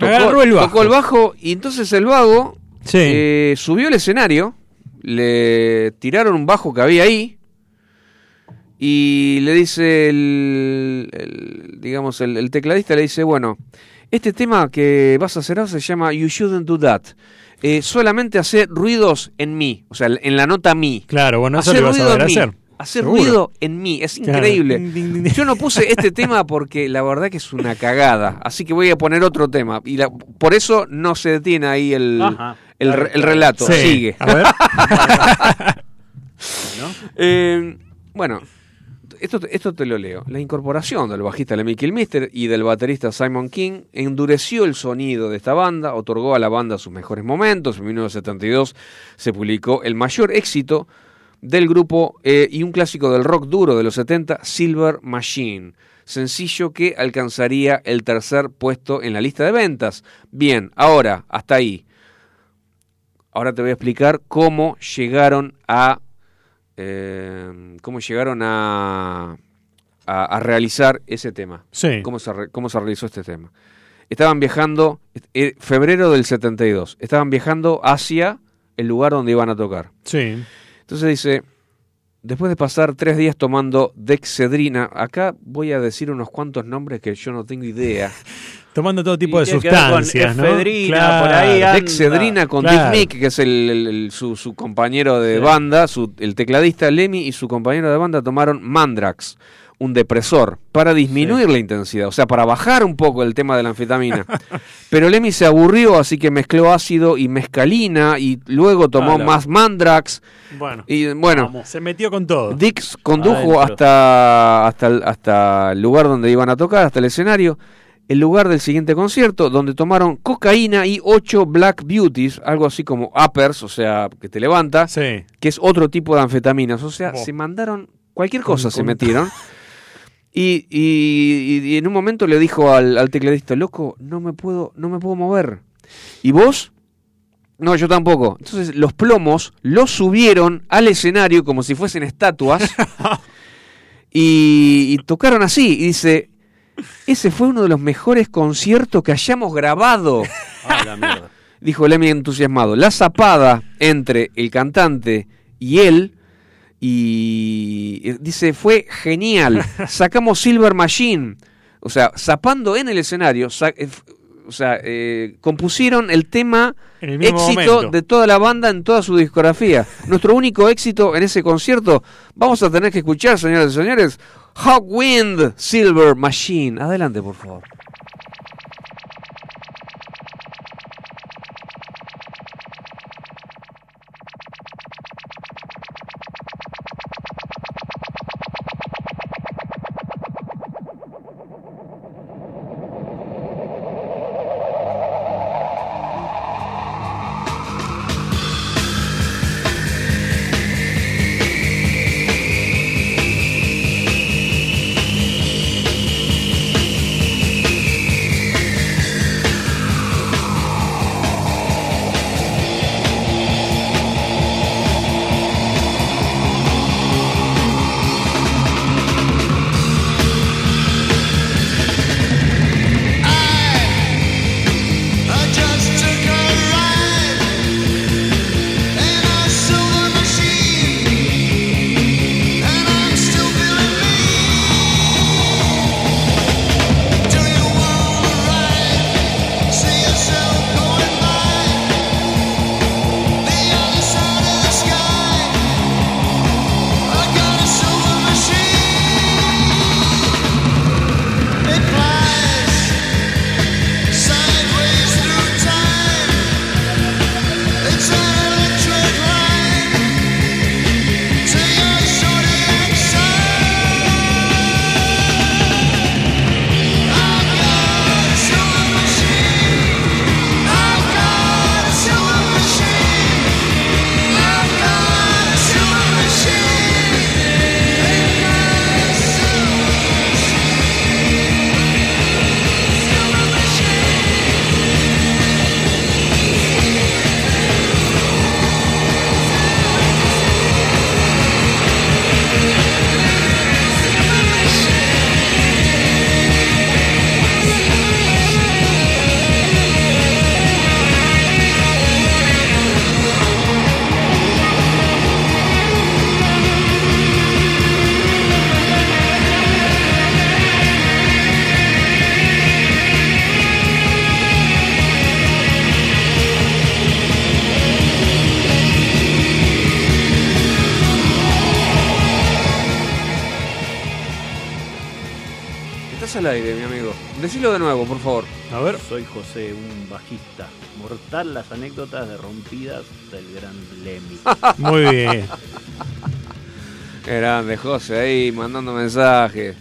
Agarró el bajo. Tocó el bajo y entonces el vago Sí. eh, subió al escenario, le tiraron un bajo que había ahí y le dice el, el- digamos, el, el tecladista le dice, bueno, este tema que vas a hacer ahora se llama You Shouldn't Do That. Eh, solamente hacer ruidos en mí, o sea, en la nota mi. Claro, bueno, eso le vas a ver hacer. Hacer Seguro. ruido en mí, es increíble. Yo no puse este tema porque la verdad que es una cagada, así que voy a poner otro tema. Y la- por eso no se detiene ahí el, el, relato, Sí. sigue. A ver. Eh, bueno, esto, esto te lo leo. La incorporación del bajista Lemmy Kilmister y del baterista Simon King endureció el sonido de esta banda, otorgó a la banda sus mejores momentos. En 1972 se publicó el mayor éxito del grupo eh, y un clásico del rock duro de los 70, Silver Machine. Sencillo que alcanzaría el tercer puesto en la lista de ventas. Bien, ahora, hasta ahí. Ahora te voy a explicar cómo llegaron a eh, cómo llegaron a, a, a realizar ese tema. Sí. Cómo se, cómo se realizó este tema. Estaban viajando, eh, febrero del 72, estaban viajando hacia el lugar donde iban a tocar. Sí. Entonces dice, después de pasar tres días tomando Dexedrina, acá voy a decir unos cuantos nombres que yo no tengo idea. Tomando todo tipo Y de ver con sustancias, ¿no? efedrina, por ahí anda. Dexedrina con claro. Dick Nick, que es el, el- el- su, su compañero de Sí. banda, su- el tecladista Lemmy y su compañero de banda tomaron Mandrax, un depresor para disminuir la intensidad, o sea, para bajar un poco el tema de la anfetamina. Pero Lemmy se aburrió, así que mezcló ácido y mescalina y luego tomó más mandrax. Bueno, Y bueno, Vamos. se metió con todo. Dix condujo Adentro. hasta, hasta, el, hasta el lugar donde iban a tocar, hasta el escenario, el lugar del siguiente concierto, donde tomaron cocaína y ocho Black Beauties, algo así como uppers, o sea, que te levanta, Sí. que es otro tipo de anfetaminas. O sea, se mandaron cualquier cosa, se con- metieron. Y, y- y en un momento le dijo al, al tecladista, loco, no me puedo, no me puedo mover. ¿Y vos? No, yo tampoco. Entonces los plomos los subieron al escenario como si fuesen estatuas y, y tocaron así. Y dice, ese fue uno de los mejores conciertos que hayamos grabado. Ah, la mierda. Dijo Lemmy entusiasmado. La zapada entre el cantante y él. Y dice, fue genial. Sacamos Silver Machine. O sea, zapando en el escenario. eh, o sea, eh, compusieron el tema En el mismo éxito momento. de toda la banda en toda su discografía. Nuestro único éxito en ese concierto. Vamos a tener que escuchar, señoras y señores. Hawk Wind Silver Machine. Adelante, por favor. Soy José, un bajista. Mortal las anécdotas de rompidas del gran Lemmy. Muy bien. Grande, José, ahí mandando mensajes.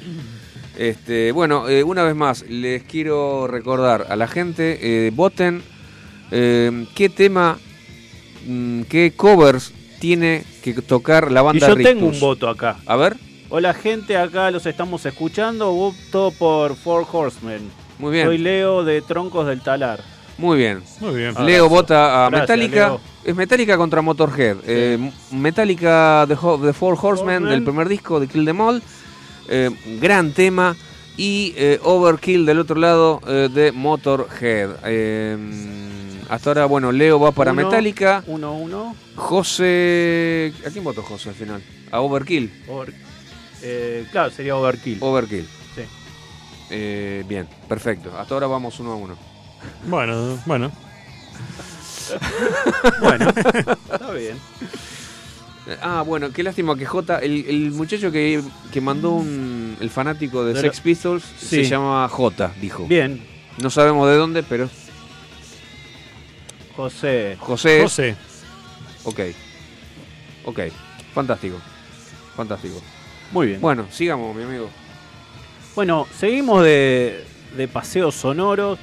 Este, bueno, eh, una vez más, les quiero recordar a la gente, eh, voten eh, qué tema, mm, qué covers tiene que tocar la y banda yo Rictus. tengo un voto acá. A ver, Hola gente, acá los estamos escuchando. Voto por Four Horsemen. Muy bien, Soy Leo de Troncos del Talar. muy bien. Muy bien. Leo gracias. vota a Gracias, Metallica. Leo. Es Metallica contra Motorhead. Eh, Metallica The, Ho- The Four Horsemen Horsemen. del primer disco de Kill Them All. Eh, gran tema. Y eh, Overkill del otro lado eh, de Motorhead. Eh, hasta ahora, bueno, Leo va para Uno, Metallica. Uno, uno. José. ¿A quién votó José al final? A Overkill. Over- eh, claro, sería Overkill. Overkill. Eh, bien, perfecto. Hasta ahora vamos uno a uno. Bueno, bueno. Bueno, está bien. Ah, bueno, qué lástima que J, el, el muchacho que, que mandó un, el fanático de Pero- Sex Pistols se llama J, dijo. Bien, No sabemos de dónde, pero José. José. José. Ok. Ok. Fantástico. Fantástico. Muy bien. Bueno, sigamos, mi amigo. Bueno, seguimos de, de paseos sonoros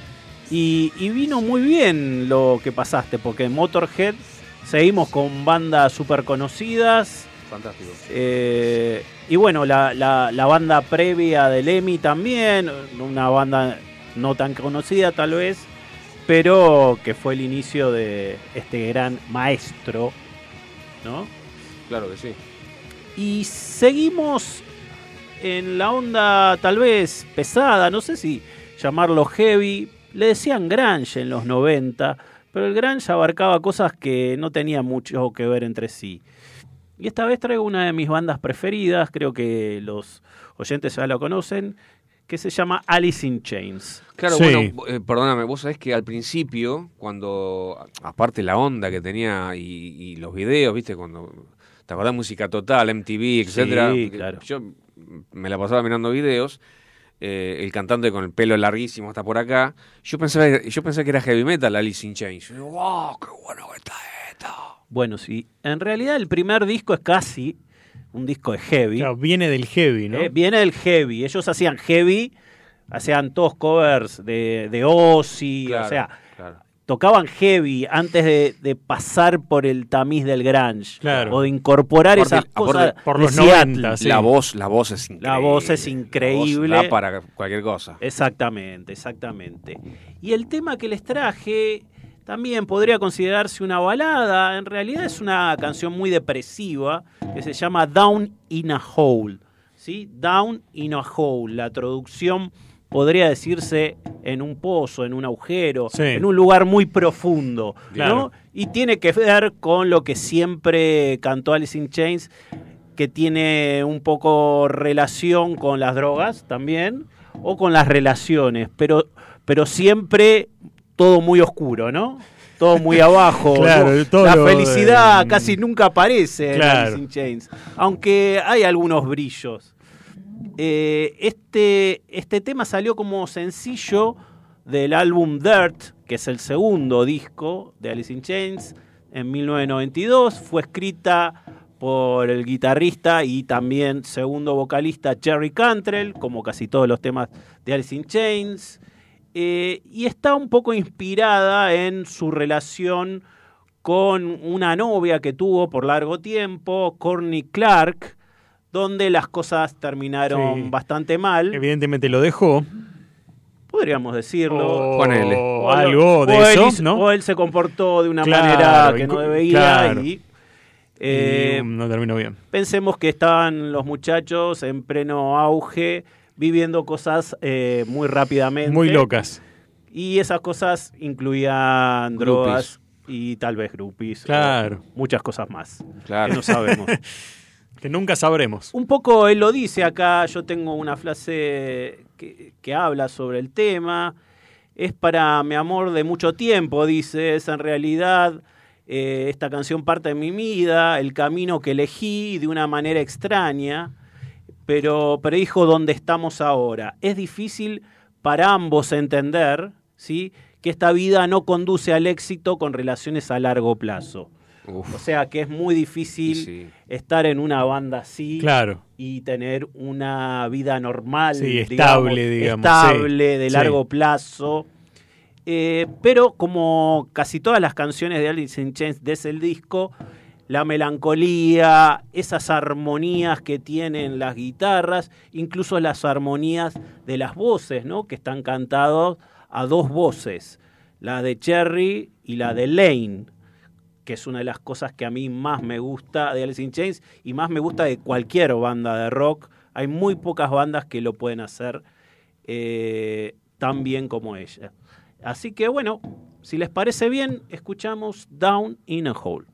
y, y vino muy bien lo que pasaste, porque en Motorhead seguimos con bandas súper conocidas. Fantástico. eh, y bueno, la, la- la banda previa de Lemmy también, una banda no tan conocida tal vez, pero que fue el inicio de este gran maestro, ¿no? Claro que sí. Y seguimos en la onda tal vez pesada, no sé si llamarlo heavy. Le decían grunge en los 90, pero el grunge abarcaba cosas que no tenían mucho que ver entre sí. Y esta vez traigo una de mis bandas preferidas, creo que los oyentes ya lo conocen, que se llama Alice in Chains. Claro, Sí. bueno, eh, perdóname, vos sabés que al principio, cuando, aparte la onda que tenía y, y los videos, viste, cuando, ¿te acordás? Música Total, MTV, etcétera. Sí, claro. Yo me la pasaba mirando videos, eh, el cantante con el pelo larguísimo hasta por acá, yo pensaba, yo pensé que era heavy metal Alice in Chains. Yo wow, qué bueno que está esto. Bueno, sí, en realidad el primer disco es casi un disco de heavy. Claro, viene del heavy, ¿no? Eh, viene el heavy. Ellos hacían heavy, hacían todos covers de, de Ozzy, Claro, o sea, claro. Tocaban heavy antes de, de pasar por el tamiz del grunge. Claro. O de incorporar esas cosas por de los Seattle. 90, sí. La voz, la voz es increíble. La voz es La increíble. voz da para cualquier cosa. Exactamente, exactamente. Y el tema que les traje también podría considerarse una balada. En realidad es una canción muy depresiva que se llama Down in a Hole. ¿sí? Down in a Hole. La traducción podría decirse en un pozo, en un agujero, Sí. en un lugar muy profundo. ¿no? Y tiene que ver con lo que siempre cantó Alice in Chains, que tiene un poco relación con las drogas también, o con las relaciones, pero, pero siempre todo muy oscuro, ¿no? Todo muy abajo. Claro, ¿no? todo la felicidad de- casi nunca aparece en. Alice in Chains, aunque hay algunos brillos. Eh, este, este tema salió como sencillo del álbum Dirt, que es el segundo disco de Alice in Chains, en 1992. Fue escrita por el guitarrista y también segundo vocalista Jerry Cantrell, como casi todos los temas de Alice in Chains. Eh, y está un poco inspirada en su relación con una novia que tuvo por largo tiempo, Courtney Clark, donde las cosas terminaron Sí. bastante mal, Evidentemente lo dejó. podríamos decirlo. O, Ponele. o algo de o eso, ¿no? O él se comportó de una Claro, manera que no debía claro. y eh, no terminó bien. pensemos que estaban los muchachos en pleno auge viviendo cosas eh, muy rápidamente. Muy locas. Y esas cosas incluían drogas y tal vez groupies. Claro. muchas cosas más. Claro. Que no sabemos. Que nunca sabremos. Un poco él lo dice acá, yo tengo una frase que, que habla sobre el tema. Es para mi amor de mucho tiempo, dice, es en realidad eh, esta canción parte de mi vida, el camino que elegí de una manera extraña, pero predijo dónde estamos ahora. Es difícil para ambos entender ¿sí? que esta vida no conduce al éxito con relaciones a largo plazo. Uf, O sea que es muy difícil sí. estar en una banda así Claro. y tener una vida normal, Sí, estable, digamos, estable, sí, de sí. largo plazo. Eh, pero como casi todas las canciones de Alice in Chains desde el disco, la melancolía, esas armonías que tienen las guitarras, incluso las armonías de las voces, ¿no? Que están cantados a dos voces, la de Cherry y la de Lane que es una de las cosas que a mí más me gusta de Alice in Chains y más me gusta de cualquier banda de rock. Hay muy pocas bandas que lo pueden hacer eh, tan bien como ella. Así que bueno, si les parece bien, escuchamos Down in a Hole.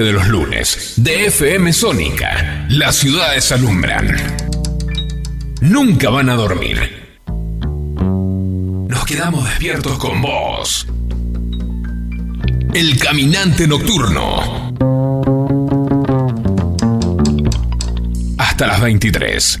De los lunes, de FM Sónica, las ciudades alumbran. Nunca van a dormir. Nos quedamos despiertos con vos. El caminante nocturno. Hasta las 23.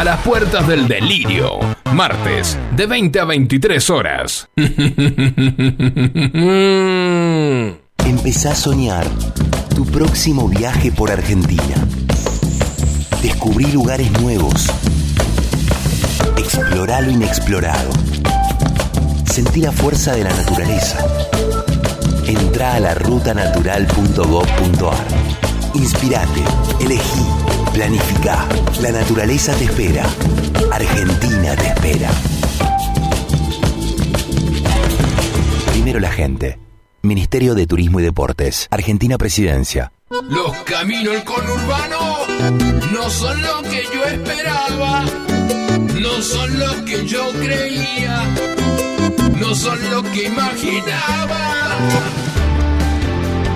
A las puertas del delirio, martes, de 20 a 23 horas. Empezá a soñar tu próximo viaje por Argentina. Descubrí lugares nuevos. Explorá lo inexplorado. Sentí la fuerza de la naturaleza. Entrá a la rutanatural.gov.ar. Inspirate, elegí, planificá. La naturaleza te espera. Argentina te espera. Primero la gente. Ministerio de Turismo y Deportes. Argentina Presidencia. Los caminos del conurbano no son lo que yo esperaba, no son lo que yo creía, no son lo que imaginaba.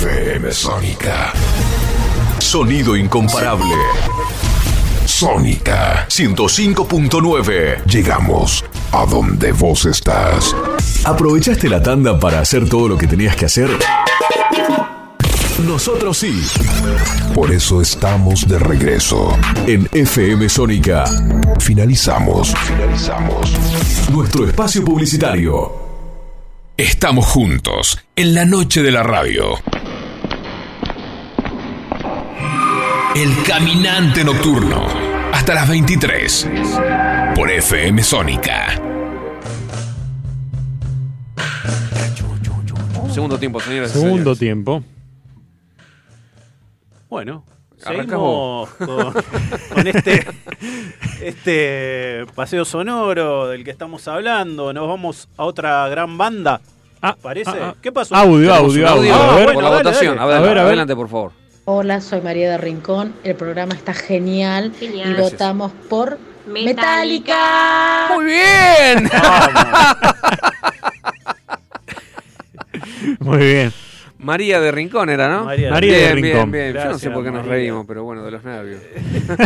FM Sónica. Sonido incomparable. Sónica 105.9. Llegamos a donde vos estás. ¿Aprovechaste la tanda para hacer todo lo que tenías que hacer? Nosotros sí. Por eso estamos de regreso en FM Sónica. Finalizamos. Finalizamos. Nuestro espacio publicitario. Estamos juntos en la noche de la radio. El caminante nocturno. Hasta las 23. Por FM Sónica. Segundo tiempo, señores. Segundo señores. tiempo. Bueno, Arrancamos seguimos con, con este, este paseo sonoro del que estamos hablando. Nos vamos a otra gran banda. ¿Parece? ah, ah. ¿Qué pasó? Audio, Tenemos audio, audio. audio A ver. por la dale, votación. dale. A ver, A ver, a ver. adelante, por favor. Hola, soy María de Rincón. El programa está genial, Genial. y Gracias. votamos por Metallica. Muy bien. Muy bien. María de Rincón era, ¿no? María de María de bien, Rincón. Bien, bien. Yo no sé Gracias, por qué nos reímos, pero bueno, de los nervios.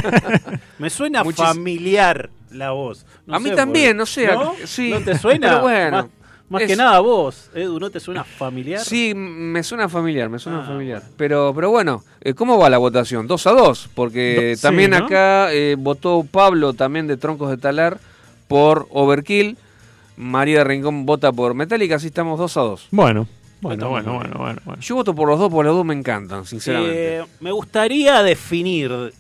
Me suena Muchis- familiar la voz. No A mí sé también, no sé, ¿No? sí. ¿No te suena? Pero bueno, Más, más que nada vos, Edu, ¿no te suena familiar? Sí, me suena familiar, me suena Ah, familiar. Pero, pero bueno, eh, ¿cómo va la votación? Dos a dos, porque Do- sí, también ¿no? acá eh, votó Pablo, también de Troncos de Talar, por Overkill. María de Rincón vota por Metallica, así estamos dos a dos. Bueno, bueno, bueno, bueno, bueno, bueno. Yo voto por los dos, porque los dos me encantan, sinceramente. Eh, me gustaría definir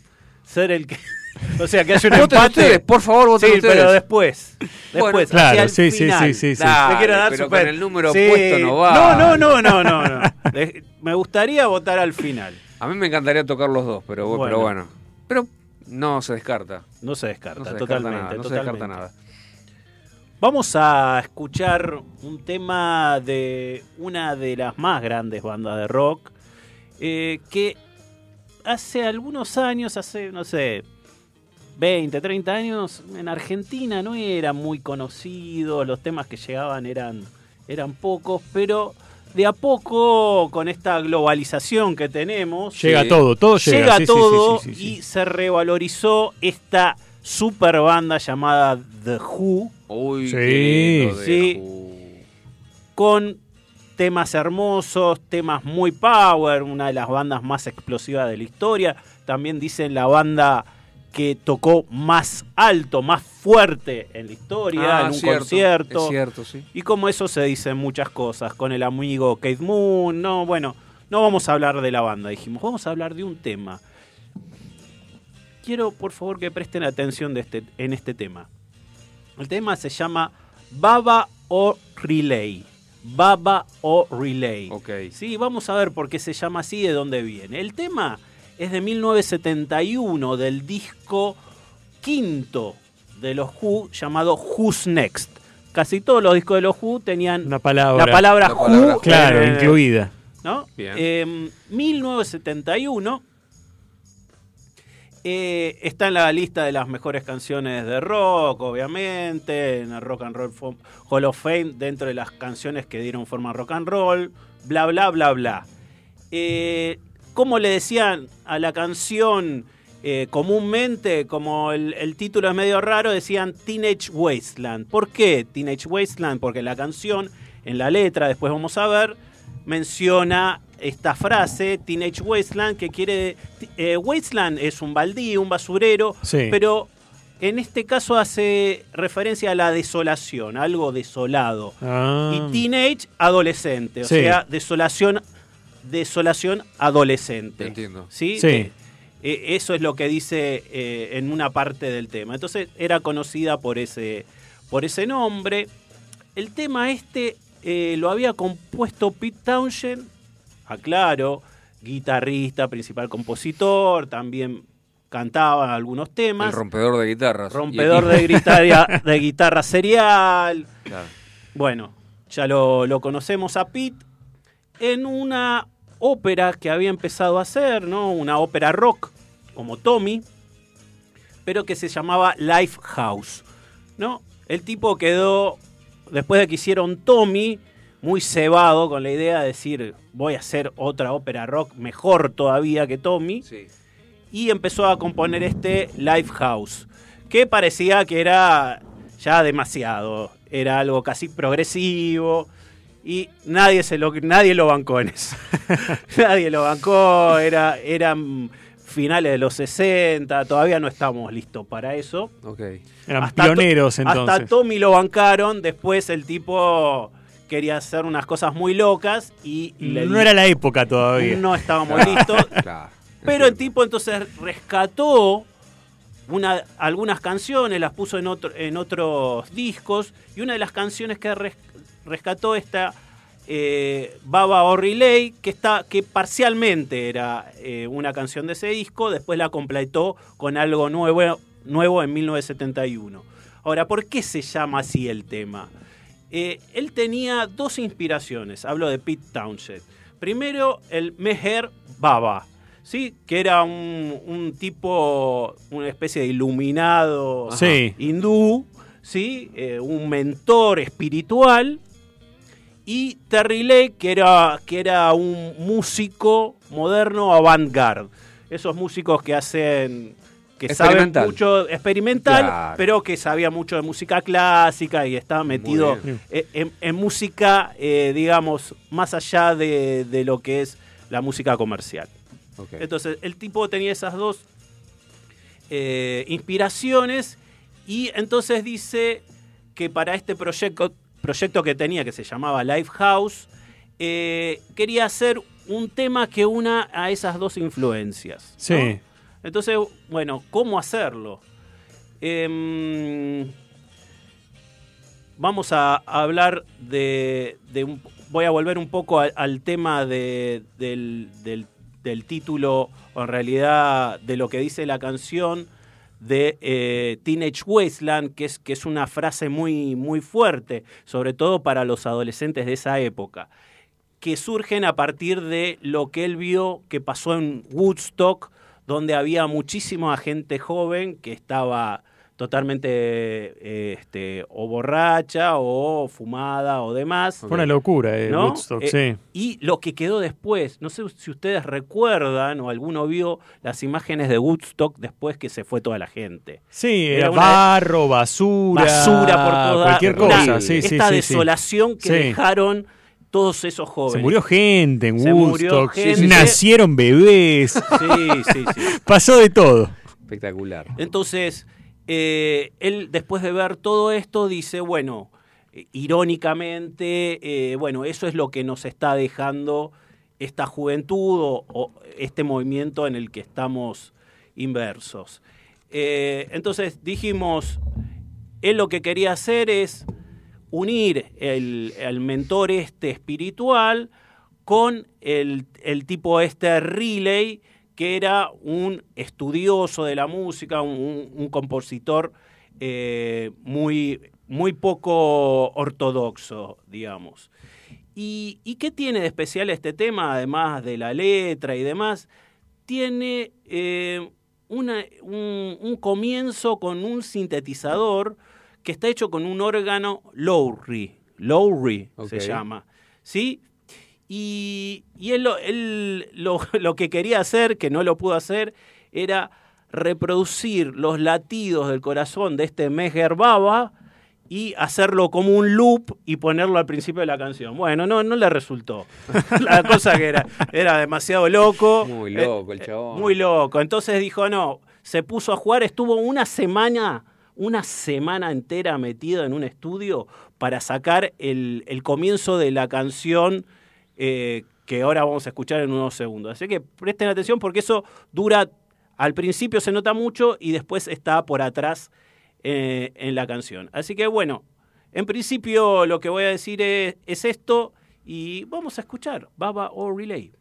ser el que. O sea, que haya un Voten empate. ustedes, por favor, voten sí, ustedes. pero después. Después, Bueno, claro, hacia el sí, sí, final. sí, sí, sí. Dale, Te quiero dar pero super- con el número Sí. puesto no va. No, no, no, no, no, no. Me gustaría votar al final. A mí me encantaría tocar los dos, pero bueno. Pero, Bueno. pero no se descarta. No se descarta, No se descarta totalmente. nada, no se totalmente. descarta nada. Vamos a escuchar un tema de una de las más grandes bandas de rock eh, que hace algunos años, hace, no sé, 20, 30 años, en Argentina no era muy conocido, los temas que llegaban eran, eran pocos, pero de a poco, con esta globalización que tenemos, Llega Sí. todo, todo llega. llega sí, sí, todo sí, sí, sí, sí. y se revalorizó esta super banda llamada The Who Uy, Sí. qué lindo de Sí. Who. con temas hermosos, temas muy power, una de las bandas más explosivas de la historia. También dicen la banda que tocó más alto, más fuerte en la historia, Ah, en un cierto, concierto. Es cierto, sí. Y como eso se dicen muchas cosas, con el amigo Kate Moon, no, bueno, no vamos a hablar de la banda, dijimos, vamos a hablar de un tema. Quiero, por favor, que presten atención de este, en este tema. El tema se llama Baba o Relay. Baba o Relay. Ok. Sí, vamos a ver por qué se llama así y de dónde viene. El tema es de 1971 del disco quinto de los Who llamado Who's Next. Casi todos los discos de los Who tenían Una palabra. la palabra La Who. palabra. Claro, eh, incluida. ¿no? Bien. Eh, 1971 eh, está en la lista de las mejores canciones de rock, obviamente, en el Rock and Roll Hall of Fame, dentro de las canciones que dieron forma a rock and roll, bla, bla, bla, bla. ¿Cómo le decían a la canción eh, comúnmente, como el, el título es medio raro, decían Teenage Wasteland? ¿Por qué Teenage Wasteland? Porque la canción, en la letra, después vamos a ver, menciona esta frase, Teenage Wasteland, que quiere... eh, wasteland es un baldío, un basurero, Sí. pero en este caso hace referencia a la desolación, algo desolado. Ah. Y teenage, adolescente, o Sí. sea, desolación, desolación adolescente. Entiendo. ¿Sí? Sí. Eh, eh, eso es lo que dice eh, en una parte del tema. Entonces era conocida por ese, por ese nombre. El tema este eh, lo había compuesto Pete Townshend, aclaro, guitarrista, principal compositor, también cantaba algunos El temas. rompedor de guitarras. rompedor Y- de guitarra, de guitarra serial. Claro. Bueno, ya lo, lo conocemos a Pete en una ópera que había empezado a hacer, ¿no? Una ópera rock, como Tommy, pero que se llamaba Lifehouse, ¿no? El tipo quedó, después de que hicieron Tommy, muy cebado con la idea de decir, voy a hacer otra ópera rock mejor todavía que Tommy Sí. y empezó a componer este Lifehouse, que parecía que era ya demasiado, era algo casi progresivo y nadie se lo nadie lo bancó en eso. nadie lo bancó, era eran finales de los 60, todavía no estamos listos para eso. Eran Hasta pioneros To- entonces. Hasta Tommy lo bancaron, después el tipo quería hacer unas cosas muy locas y le no era la época todavía. no estábamos listos. Pero el tipo entonces rescató una, algunas canciones, las puso en, otro, en otros discos, y una de las canciones que res- rescató esta eh, Baba o Relay, que, está, que parcialmente era eh, una canción de ese disco, después la completó con algo nuevo, nuevo en 1971. Ahora, ¿por qué se llama así el tema? Eh, él tenía dos inspiraciones, hablo de Pete Townshend. Primero, el Meher Baba, ¿sí? que era un, un tipo, una especie de iluminado Sí. hindú, ¿sí? Eh, un mentor espiritual. Y Terry Lake, que era, que era un músico moderno avant-garde. Esos músicos que hacen que saben mucho experimental, Claro. pero que sabía mucho de música clásica y estaba metido en música, eh, digamos, más allá de, de lo que es la música comercial. Entonces, el tipo tenía esas dos eh, inspiraciones y entonces dice que para este proyecto, proyecto que tenía, que se llamaba Lifehouse, eh, quería hacer un tema que una a esas dos influencias. ¿no? Sí. Entonces, bueno, ¿cómo hacerlo? Em, vamos a hablar de, de un- voy a volver un poco al, al tema de- del, del- del título, o en realidad de lo que dice la canción de eh, Teenage Wasteland, que es, que es una frase muy, muy fuerte, sobre todo para los adolescentes de esa época, que surgen a partir de lo que él vio que pasó en Woodstock, donde había muchísima gente joven que estaba totalmente eh, este, o borracha o fumada o demás. Fue una locura, eh, ¿no? Woodstock, Eh, sí. Y lo que quedó después, no sé si ustedes recuerdan o alguno vio las imágenes de Woodstock después que se fue toda la gente. Sí, Era barro, basura, basura por toda cualquier cosa. Sí, sí, esta sí, sí. desolación que Sí. dejaron todos esos jóvenes. Se murió gente en Se Woodstock, gente. nacieron bebés, Sí, sí, sí. pasó de todo. Espectacular. Entonces, eh, él después de ver todo esto dice, bueno, irónicamente, eh, bueno, eso es lo que nos está dejando esta juventud o, este movimiento en el que estamos inversos. Eh, entonces dijimos, él lo que quería hacer es unir el, el mentor este espiritual con el, el tipo este relay, que era un estudioso de la música, un, un compositor eh, muy, muy poco ortodoxo, digamos. ¿Y, ¿Y qué tiene de especial este tema, además de la letra y demás? Tiene eh, una- un, un comienzo con un sintetizador que está hecho con un órgano Lowry. Lowry se llama. ¿Sí? Y, y él, lo, él lo- lo que quería hacer, que no lo pudo hacer, era reproducir los latidos del corazón de este Meher Baba y hacerlo como un loop y ponerlo al principio de la canción. Bueno, no, no le resultó. la cosa que era, era demasiado loco. Muy Eh, loco el chabón. muy loco. Entonces dijo, no, se puso a jugar, estuvo una semana, una semana entera metido en un estudio para sacar el, el comienzo de la canción eh, que ahora vamos a escuchar en unos segundos. Así que presten atención porque eso dura, al principio se nota mucho y después está por atrás eh, en la canción. Así que bueno, en principio lo que voy a decir es, es esto y vamos a escuchar Baba o Relay.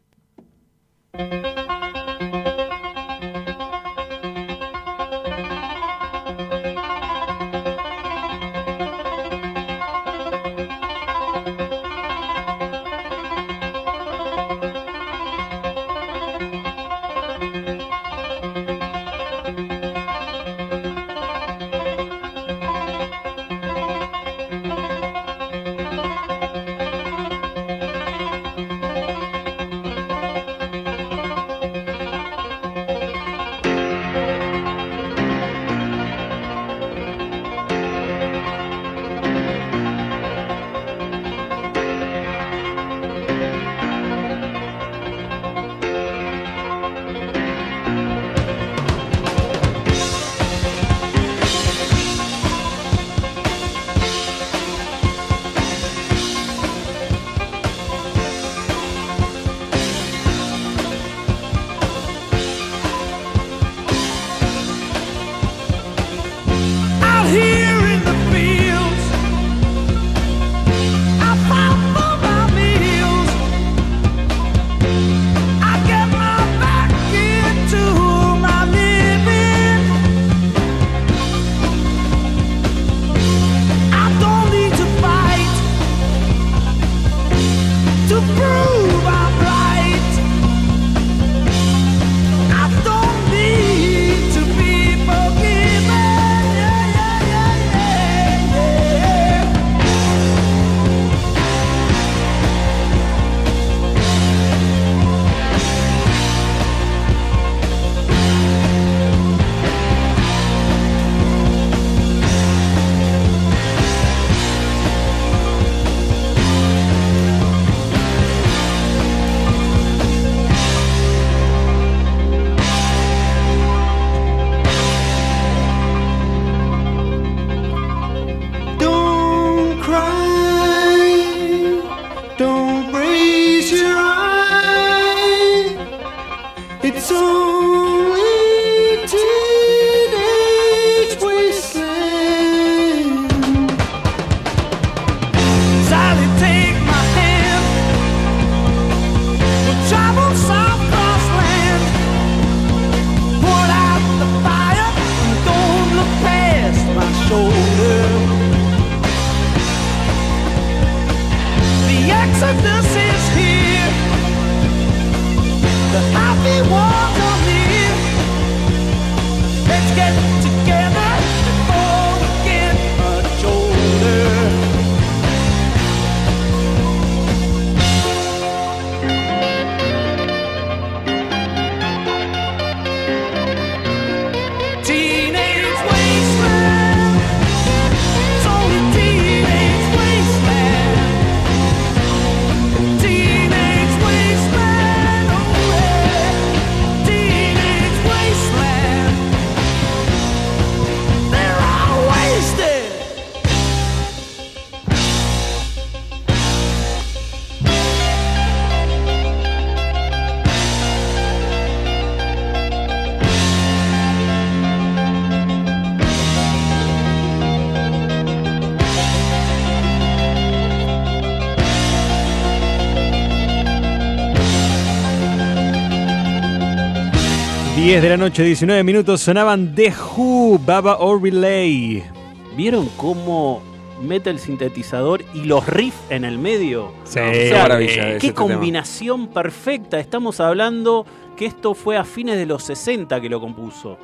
10 de la noche, 19 minutos, sonaban The Who, Baba or ¿Vieron cómo mete el sintetizador y los riffs en el medio? Sí, o maravilla. Qué combinación perfecta. Estamos hablando que esto fue a fines de los 60 que lo compuso.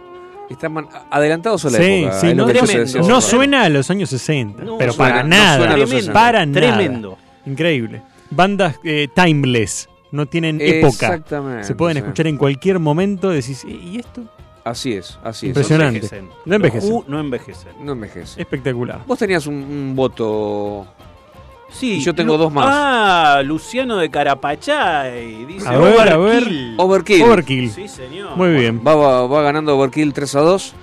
Están adelantados a la sí. Sí, no, no suena a los años 60, no, pero suena, para nada. No suena a para nada. Tremendo. Increíble. Bandas eh, timeless no tienen época. Exactamente, Se pueden escuchar en cualquier momento. Decís, ¿y esto? Así es, así es. Impresionante. No envejecen. No envejecen. No envejecen. No envejece. Espectacular. Vos tenías un, un voto. Sí, Y yo tengo Lu- dos más. Ah, Luciano de Carapachay. Dice A ver, a ver. Overkill. Overkill. Overkill. Sí, señor. Muy bien. Va, va, va ganando Overkill 3 a 2.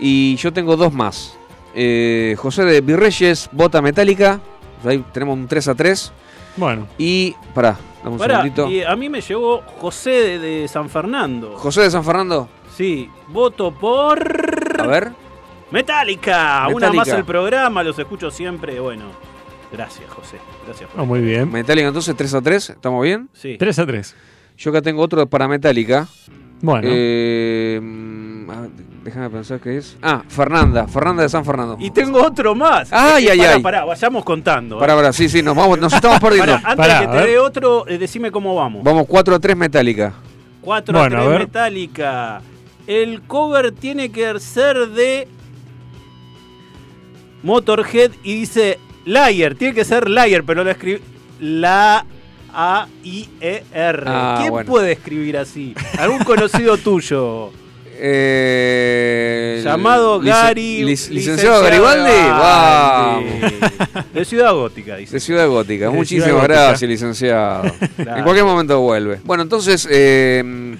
Y yo tengo dos más. Eh, José de Virreyes, Bota Metálica. Ahí tenemos un 3 a 3. Bueno, Y. Pará, dame un Pará, segundito. y a mí me llegó José de, de San Fernando. José de San Fernando. Sí, voto por. A ver. Metallica. Una más el programa, los escucho siempre. Bueno, gracias, José. Gracias por oh, muy bien. Metallica entonces 3 a 3. ¿Estamos bien? Sí. 3 a 3. Yo acá tengo otro para Metallica. Bueno, Eh, mm, déjame pensar qué es. Ah, Fernanda. Fernanda de San Fernando. Y tengo otro más. Ay, Eh, ay, pará, ay. Pará, vayamos contando. ¿eh? Pará, pará, sí, sí, nos, vamos, nos estamos perdiendo. Pará, antes Pará, a que te dé otro, eh, decime cómo vamos. Vamos 4 a 3 Metallica. 4 Bueno, a a 3 ver. Metallica. El cover tiene que ser de Motorhead y dice Liar. Tiene que ser Liar, pero lo escribe la A I E R. Ah, ¿Quién bueno. puede escribir así? ¿Algún conocido tuyo? Eh, Llamado lic- Gary. lic- licenciado Garibaldi. Vamos. De Ciudad Gótica, dice. De Ciudad Gótica. De Muchísimas Ciudad Gótica. gracias, licenciado. Claro. En cualquier momento vuelve. Bueno, entonces, eh,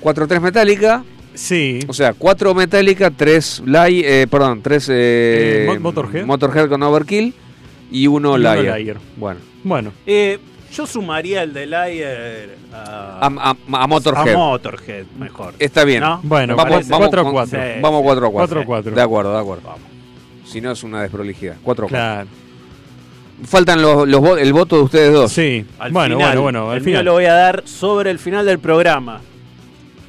4 a 3 Metallica. sí. O sea, 4 Metallica, 3 Lai, eh, perdón, 3 Eh, Mo- Motorhead. Motorhead con Overkill y 1 Y uno Liar. Liar. Bueno, Bueno, Eh, yo sumaría el de Liar a, a, a- a Motorhead. a Motorhead, mejor. Está bien. ¿No? bueno, Vamos, parece. vamos, 4 a con- 4. Sí. Vamos 4 a 4. 4 a 4. De acuerdo, de acuerdo. Si no es una desprolijidad. 4 a 4. Claro. Faltan los, los el voto de ustedes dos. Sí. Al bueno, final, bueno, bueno, al el mío final. lo voy a dar sobre el final del programa.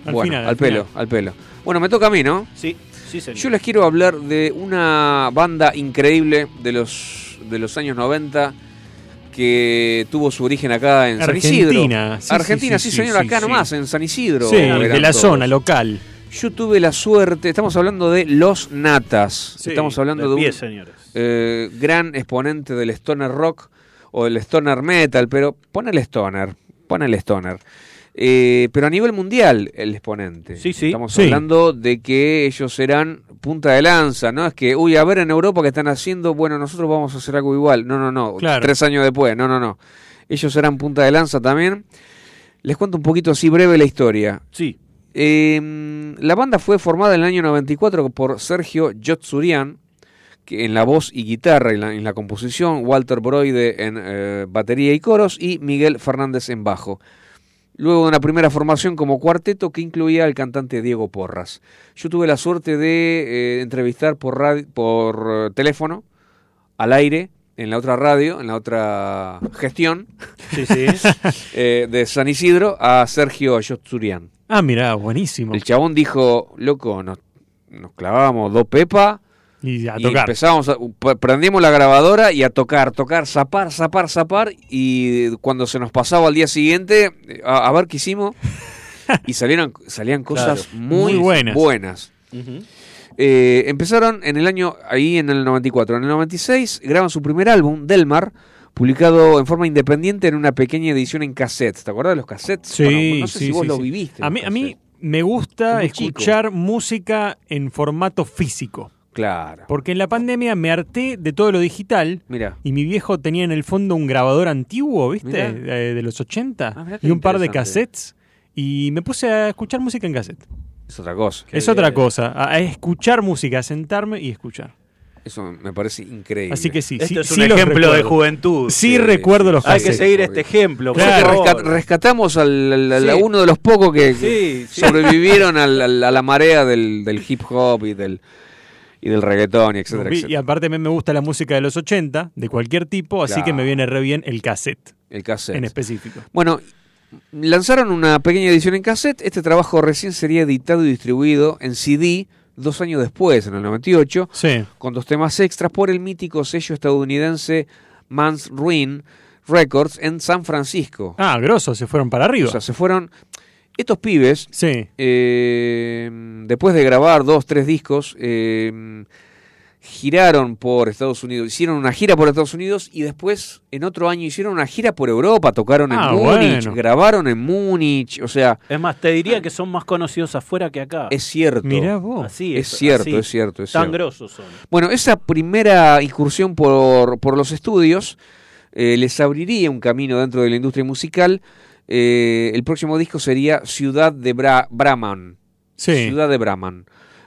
Al bueno, final, al, al pelo, final. al pelo. Bueno, me toca a mí, ¿no? Sí, sí, señor. Yo les quiero hablar de una banda increíble de los, de los años 90 que tuvo su origen acá en San Isidro. Argentina. Sí, Argentina, sí, sí, sí, señor, acá nomás, en San Isidro. Sí, de la todos. zona local. Yo tuve la suerte, estamos hablando de Los Natas. Estamos hablando de, pie, un eh, gran exponente del stoner rock o del stoner metal, pero pon el stoner, pon el stoner. Eh, pero a nivel mundial el exponente. Sí, sí. Estamos Sí. hablando de que ellos eran punta de lanza, ¿no? Es que, uy, a ver en Europa que están haciendo, bueno, nosotros vamos a hacer algo igual. No, no, no. Claro. Tres años después, no, no, no. Ellos eran punta de lanza también. Les cuento un poquito así breve la historia. Sí. Eh, la banda fue formada en el año 94 por Sergio Yotsurian, que en la voz y guitarra la- en la composición, Walter Broide en eh, batería y coros y Miguel Fernández en bajo. Luego de una primera formación como cuarteto que incluía al cantante Diego Porras. Yo tuve la suerte de eh, entrevistar por, radio- por teléfono, al aire, en la otra radio, en la otra gestión Sí, sí. eh, de San Isidro, a Sergio Yotsurian. Ah, mirá, buenísimo. El chabón dijo, loco, nos, nos clavábamos dos pepas Y a Y tocar. empezábamos, a, p- prendíamos la grabadora y a tocar, tocar, zapar, zapar, zapar. Y cuando se nos pasaba al día siguiente, eh, a, a ver qué hicimos. y salieron, salían cosas Claro. muy, Muy buenas. buenas. Eh, empezaron en el año, ahí en el 94. En el 96 graban su primer álbum, Delmar, publicado en forma independiente en una pequeña edición en cassette. ¿Te acuerdas de los cassettes? Sí, Bueno, no sé sí, si vos sí, lo sí. viviste. A mí, a mí me gusta chico. escuchar música en formato físico. Claro. Porque en la pandemia me harté de todo lo digital. Mira. Y mi viejo tenía en el fondo un grabador antiguo, ¿viste? Mirá. Eh, de los 80. Ah, y un par de cassettes. Y me puse a escuchar música en cassette. Es otra cosa. es otra cosa. A, a escuchar música, a sentarme y escuchar. Eso me parece increíble. Así que sí. Esto sí, es un sí ejemplo de juventud. Sí, recuerdo los Hay que cassettes. seguir este ejemplo. O sea que por rescat- favor. rescatamos al, al- a Sí. uno de los pocos que, que Sí, sí. sobrevivieron al- al- a la marea del, del hip hop y del, y del reggaetón, y etcétera, Y etcétera. aparte a mí me gusta la música de los 80, de cualquier tipo, así Claro. que me viene re bien el cassette. El cassette. En específico. Bueno, lanzaron una pequeña edición en cassette. Este trabajo recién sería editado y distribuido en CD dos años después, en el 98, Sí. con dos temas extras por el mítico sello estadounidense Man's Ruin Records en San Francisco. Ah, grosso, se fueron para arriba. O sea, se fueron. Estos pibes, Sí. eh, después de grabar dos, tres discos, eh, giraron por Estados Unidos, hicieron una gira por Estados Unidos y después en otro año hicieron una gira por Europa, tocaron Ah, en Múnich, bueno. grabaron en Múnich, o sea, Es más, te diría que son más conocidos afuera que acá. es cierto. Mirá vos. Así es cierto, así. es cierto, es Tan cierto. grosos son. Bueno, esa primera incursión por, por los estudios eh, les abriría un camino dentro de la industria musical. Eh, el próximo disco sería Ciudad de Bra Brahman. Sí. Ciudad de Brahman.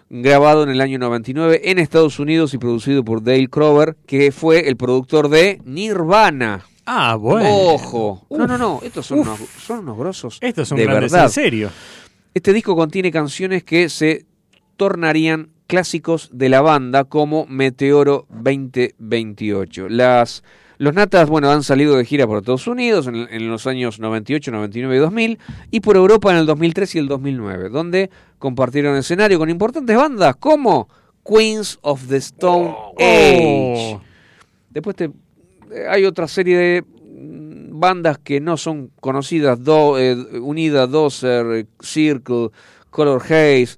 Grabado en el año 99 en Estados Unidos y producido por Dale Crover, que fue el productor de Nirvana. Ah, bueno. Ojo. no, no, no. Estos son, Uf. unos, son unos grosos. Estos son de grandes verdad. en serio. Este disco contiene canciones que se tornarían clásicos de la banda como Meteoro 2028. Las, los Natas, bueno, han salido de gira por Estados Unidos en, en los años 98, 99 y 2000 y por Europa en el 2003 y el 2009, donde compartieron escenario con importantes bandas como Queens of the Stone Age. Oh. Después te- eh, hay otra serie de mm, bandas que no son conocidas, Do, eh, Unida, Dozer, Circle, Color Haze,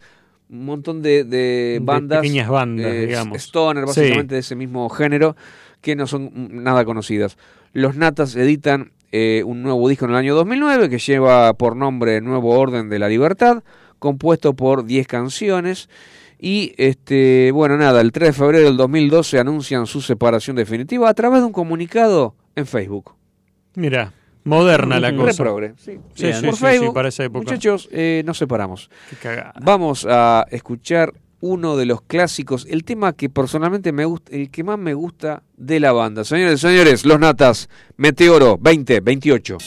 un montón de, de De bandas, pequeñas bandas, eh, digamos. Stoner, Sí. básicamente de ese mismo género, que no son nada conocidas. Los Natas editan eh, un nuevo disco en el año 2009 que lleva por nombre Nuevo Orden de la Libertad, compuesto por 10 canciones. Y este, bueno, nada, el 3 de febrero del 2012 anuncian su separación definitiva a través de un comunicado en Facebook. Mira, moderna la cosa. sí. Sí, sí, Por sí, Facebook, sí, para esa época. Muchachos, eh, nos separamos. Qué cagada. Vamos a escuchar uno de los clásicos, el tema que personalmente me gusta, el que más me gusta de la banda. Señores, señores, Los Natas, Meteoro 2028.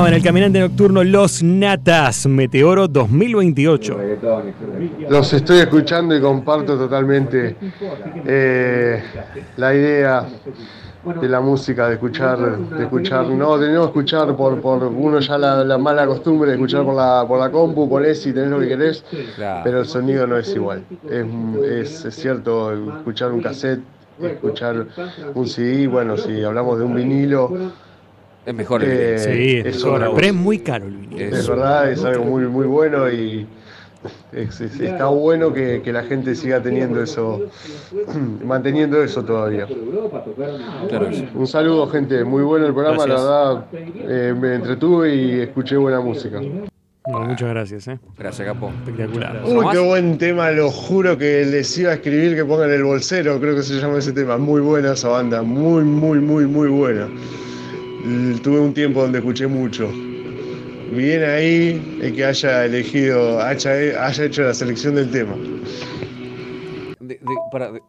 Sonaba en el caminante nocturno Los Natas, Meteoro 2028. Los estoy escuchando y comparto totalmente eh, la idea de la música, de escuchar, de escuchar, no, de no escuchar por, por uno ya la, la mala costumbre de escuchar por la, por la compu, ponés y tenés lo que querés, pero el sonido no es igual. Es, es, es cierto, escuchar un cassette, escuchar un CD, bueno, si hablamos de un vinilo, Es mejor el eh, Sí, es es otra pero cosa. es muy caro el vinilo. Es verdad, es algo muy, muy bueno y es- es- está bueno que, que la gente siga teniendo eso, manteniendo eso todavía. Un saludo, gente. Muy bueno el programa, Gracias. la verdad. eh, me entretuve y escuché buena música. No, muchas gracias, ¿eh? Gracias, Capo. Espectacular. Uy, qué buen tema, lo juro que les iba a escribir que pongan el bolsero, creo que se llama ese tema. Muy buena esa banda, muy, muy, muy, muy buena. L- Tuve un tiempo donde escuché mucho. Bien ahí el que haya elegido, haya, haya hecho la selección del tema. De- de- para- de-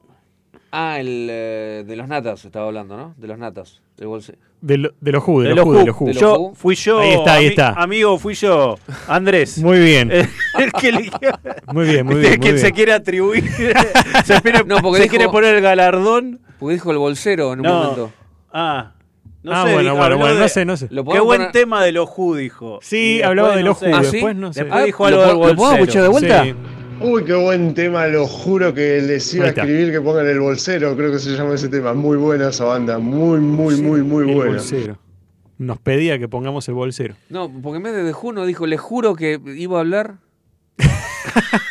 ah, el eh, de los natas estaba hablando, ¿no? De los natas. Del bolse. De, lo- de los Who, de, De los los de Who. Yo, fui yo. Ahí está, ahí ami- está. Amigo, fui yo. Andrés. Muy bien. El, el que eligió. Muy bien, muy El bien. muy que bien. se quiere atribuir. se quiere, No, porque se dijo- quiere poner el galardón. Porque dijo el bolsero en un No. momento. Ah. No Ah, sé, bueno, bueno, habló bueno, de- no sé, no sé. ¿Lo Qué buen poner- tema de los Who, dijo. Sí, hablaba de después los no Who, después no sé. Después Ah, dijo ¿lo algo lo podemos bolsero. escuchar de vuelta? Sí. Uy, qué buen tema, lo juro que les iba a escribir que pongan el bolsero, creo que se llama ese tema. Muy buena esa banda, muy, muy, muy, muy El buena. bolsero. Nos pedía que pongamos el bolsero. No, porque en vez de de Juno dijo, le juro que iba a hablar.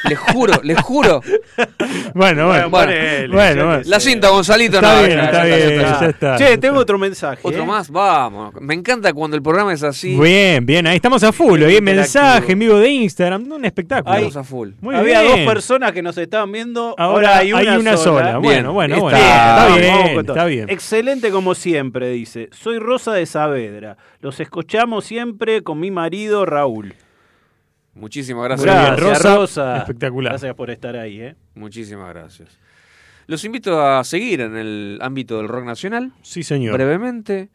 Le juro, le juro. Bueno, bueno. Bueno, Bueno, ponele, bueno, yo bueno. qué La sé. cinta, Gonzalito. Está no, bien, ya, está ya bien, ya ya está. Che, tengo otro mensaje. Otro ¿eh? más, vamos. Me encanta cuando el programa es así. Bien, bien, ahí estamos a full. Ahí Interactivo. mensaje en vivo de Instagram, un espectáculo. Estamos a full. Muy Había bien. dos personas que nos estaban viendo. Ahora Ahora, hay una, sola. Bien, Bueno, bueno, está bueno. bien, Está vamos bien, con todo. está bien. Excelente como siempre, dice. Soy Rosa de Saavedra. Los escuchamos siempre con mi marido Raúl. Muchísimas gracias. Gracias, Rosa. Rosa. Espectacular. Gracias por estar ahí, ¿eh? Muchísimas gracias. Los invito a seguir en el ámbito del rock nacional, Sí, señor. brevemente.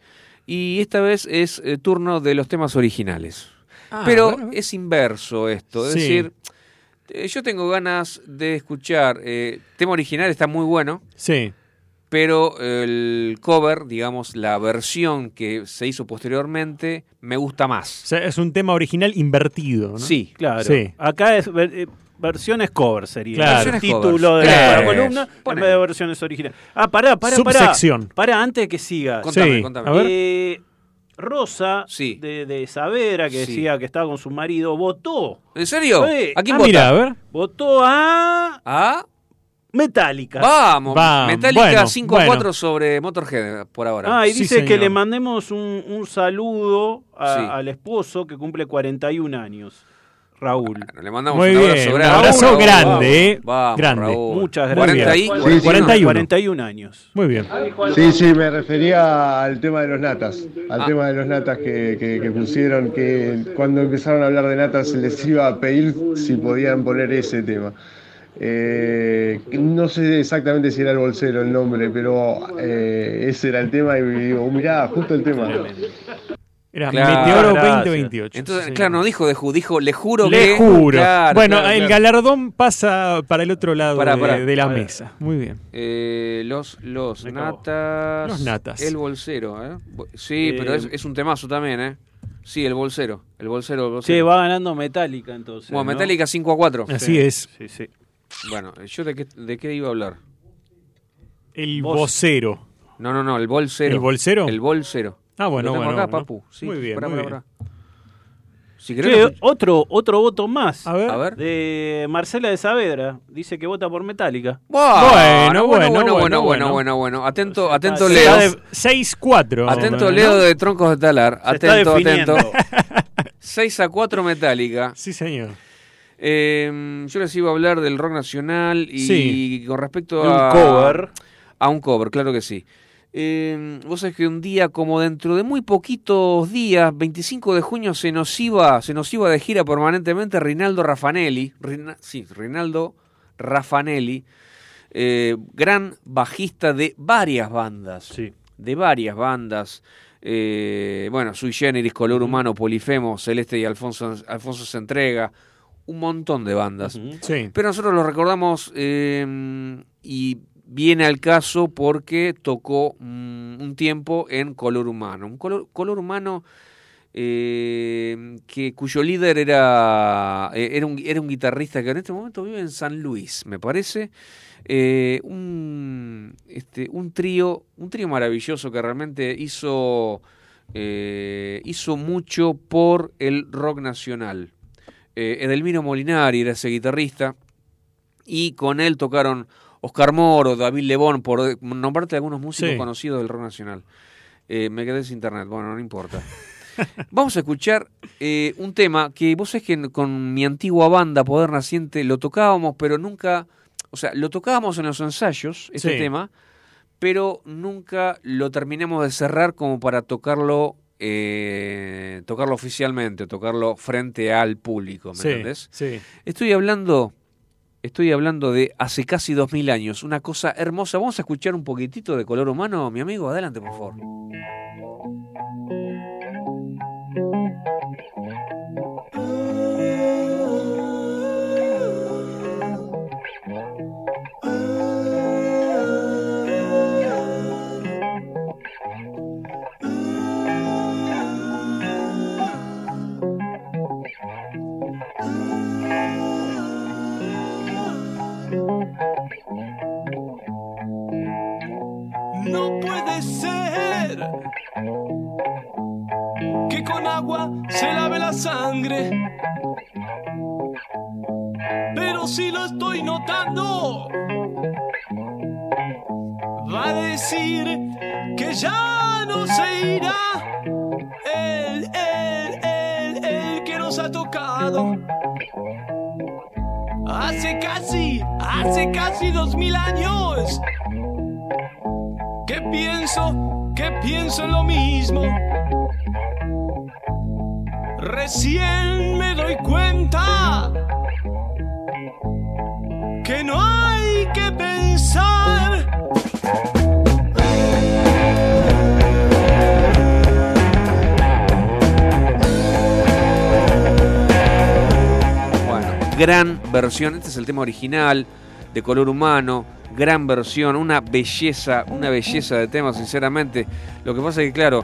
Y esta vez es eh, turno de los temas originales. Ah, Pero bueno. es inverso esto. Es Sí. decir, eh, yo tengo ganas de escuchar. Eh, tema original está muy bueno. Sí. Pero el cover, digamos, la versión que se hizo posteriormente, me gusta O más. sea, es un tema original invertido, ¿no? Sí, Claro. Sí. Acá es ver- eh, versiones cover sería. Claro. el título covers. de la Claro. columna en Ponele. vez de versiones originales. Ah, pará, pará, pará. Subsección. Pará, antes de que sigas. Contame, Sí. contame. A ver. Eh, Rosa, Sí. de, de Saavedra, que Sí. decía que estaba con su marido, votó. ¿En serio? ¿A quién Ah, vota? mira, a ver. Votó a ¿Ah? Metallica. Vamos, Vamos, Metallica bueno, 5 a bueno. 4 sobre Motorhead por ahora. Ah, y Sí, dice señor. que le mandemos un, un saludo a- Sí. al esposo que cumple 41 años, Raúl. Bueno, le mandamos Muy un abrazo bien, un grande. abrazo Raúl, grande, vamos, eh. Vamos, Grande. Raúl. Muchas gracias. 40 y- Sí, sí, 41. 41 años. Muy bien. Sí, sí, me refería al tema de los natas, al Ah. tema de los natas que, que- que pusieron, que cuando empezaron a hablar de natas se les iba a pedir si podían poner ese tema. Eh, no sé exactamente si era el bolsero el nombre, pero eh, ese era el tema y digo, mirá, justo el tema. Era Claro. Meteoro Gracias. 2028. Entonces, Sí. claro, no dijo de Ju, dijo le juro Le que. juro. Claro, bueno, claro, el claro. galardón pasa para el otro lado Pará, de, pará. de la mesa. Muy bien. Eh, los los natas. Los natas. El bolsero, ¿eh? Sí, Eh, pero es, es un temazo también, ¿eh? Sí, el bolsero. El bolsero, el bolsero. Che, va ganando Metallica entonces. Bueno, ¿no? Metallica 5 a 4. Así es. Sí, sí. Bueno, ¿yo de qué, de qué iba a hablar? El Voz. vocero. No, no, no, el bolsero. ¿El bolsero? El bolsero. Ah, bueno, bueno, acá, bueno. papu. Sí, muy bien, pará, muy pará, bien. Si querés, Che, no- otro, otro voto más. A ver. A ver. De Marcela de Saavedra. Dice que vota por Metallica. Bueno, bueno, bueno, bueno, bueno, bueno, bueno. Atento, atento Leo. 6-4. Atento Leo de Troncos de Talar. Atento, atento. 6 a 4 Metallica. Sí, señor. Eh, yo les iba a hablar del rock nacional y Sí. con respecto Un a... cover. A un cover, claro que sí. Eh, vos sabés que un día, como dentro de muy poquitos días, 25 de junio, se nos iba, se nos iba de gira permanentemente Rinaldo Raffanelli. Rina- sí, Rinaldo Raffanelli, eh, gran bajista de varias bandas. Sí. De varias bandas. eh, bueno, Sui Generis, Color Humano, Polifemo, Celeste y Alfonso, Alfonso se entrega, un montón de bandas. Sí. Pero nosotros lo recordamos eh, y viene al caso porque tocó mm, un tiempo en Color Humano. Un color, color Humano eh, que, cuyo líder era, eh, era, un, era un guitarrista que en este momento vive en San Luis, me parece. Eh, un, este, un trío un trío maravilloso que realmente hizo eh, hizo mucho por el rock nacional eh, Edelmiro Molinari era ese guitarrista y con él tocaron Oscar Moro, David Lebón, por nombrarte algunos músicos Sí. conocidos del rock nacional. Eh, me quedé sin internet, bueno, no importa. Vamos a escuchar eh, un tema que vos sabés que con mi antigua banda Poder Naciente lo tocábamos, pero nunca, o sea, lo tocábamos en los ensayos, este Sí. tema, pero nunca lo terminamos de cerrar como para tocarlo eh, tocarlo oficialmente, tocarlo frente al público, ¿me Sí, entendés? sí. Estoy hablando, estoy hablando de hace casi dos mil años, una cosa hermosa. Vamos a escuchar un poquitito de color humano, mi amigo. Adelante, por favor. Sangre. Pero si lo estoy notando, va a decir que ya no se irá el, el, el, el que nos ha tocado. Hace casi, hace casi dos mil años que pienso, que pienso en lo mismo. Recién me doy cuenta que no hay que pensar. Bueno, gran versión. Este es el tema original de color humano. Gran versión, una belleza, una belleza de tema, sinceramente. Lo que pasa es que, claro,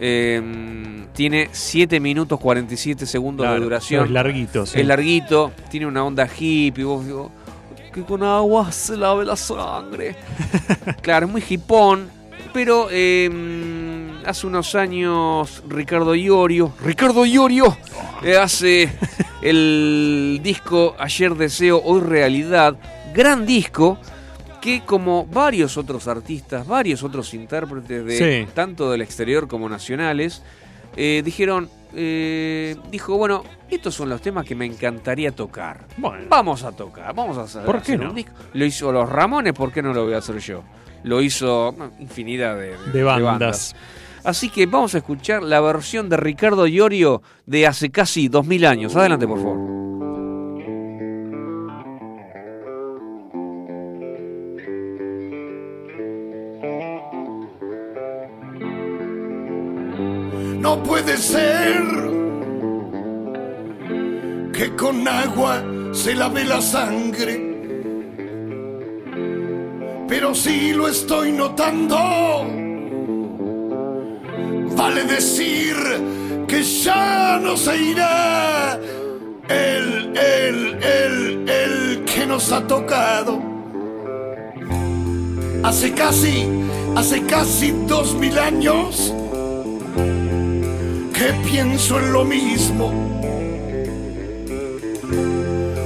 eh, tiene 7 minutos 47 segundos Claro, de duración. es larguito, sí. Es larguito, tiene una onda hippie. Vos digo, que con agua se lave la sangre. claro, es muy hipón, pero eh, hace unos años Ricardo Iorio, Ricardo Iorio, eh, hace el disco Ayer Deseo, Hoy Realidad, gran disco que como varios otros artistas, varios otros intérpretes de Sí. tanto del exterior como nacionales, eh, dijeron, eh, dijo, bueno, estos son los temas que me encantaría tocar. Vamos a tocar, vamos a hacer, ¿Por qué hacer no? un disco. Lo hizo los Ramones, ¿por qué no lo voy a hacer yo? Lo hizo bueno, infinidad de, De bandas. Así que vamos a escuchar la versión de Ricardo Iorio de hace casi 2000 años. Adelante, por favor. No puede ser que con agua se lave la sangre. Pero si lo estoy notando, vale decir que ya no se irá el, el, el, el que nos ha tocado. Hace casi, hace casi dos mil años que pienso en lo mismo.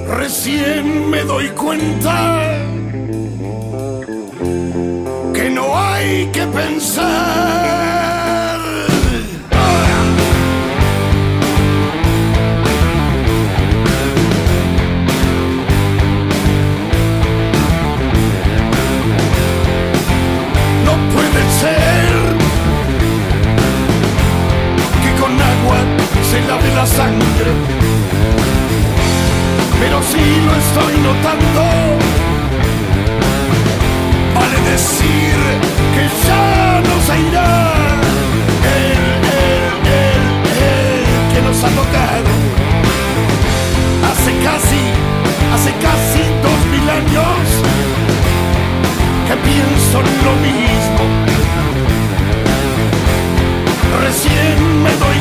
Recién me doy cuenta que no hay que pensar. Pero si lo estoy notando, vale decir que ya no se irá el, ha tocado. Hace casi, hace casi dos mil años que pienso en lo mismo. Recién me doy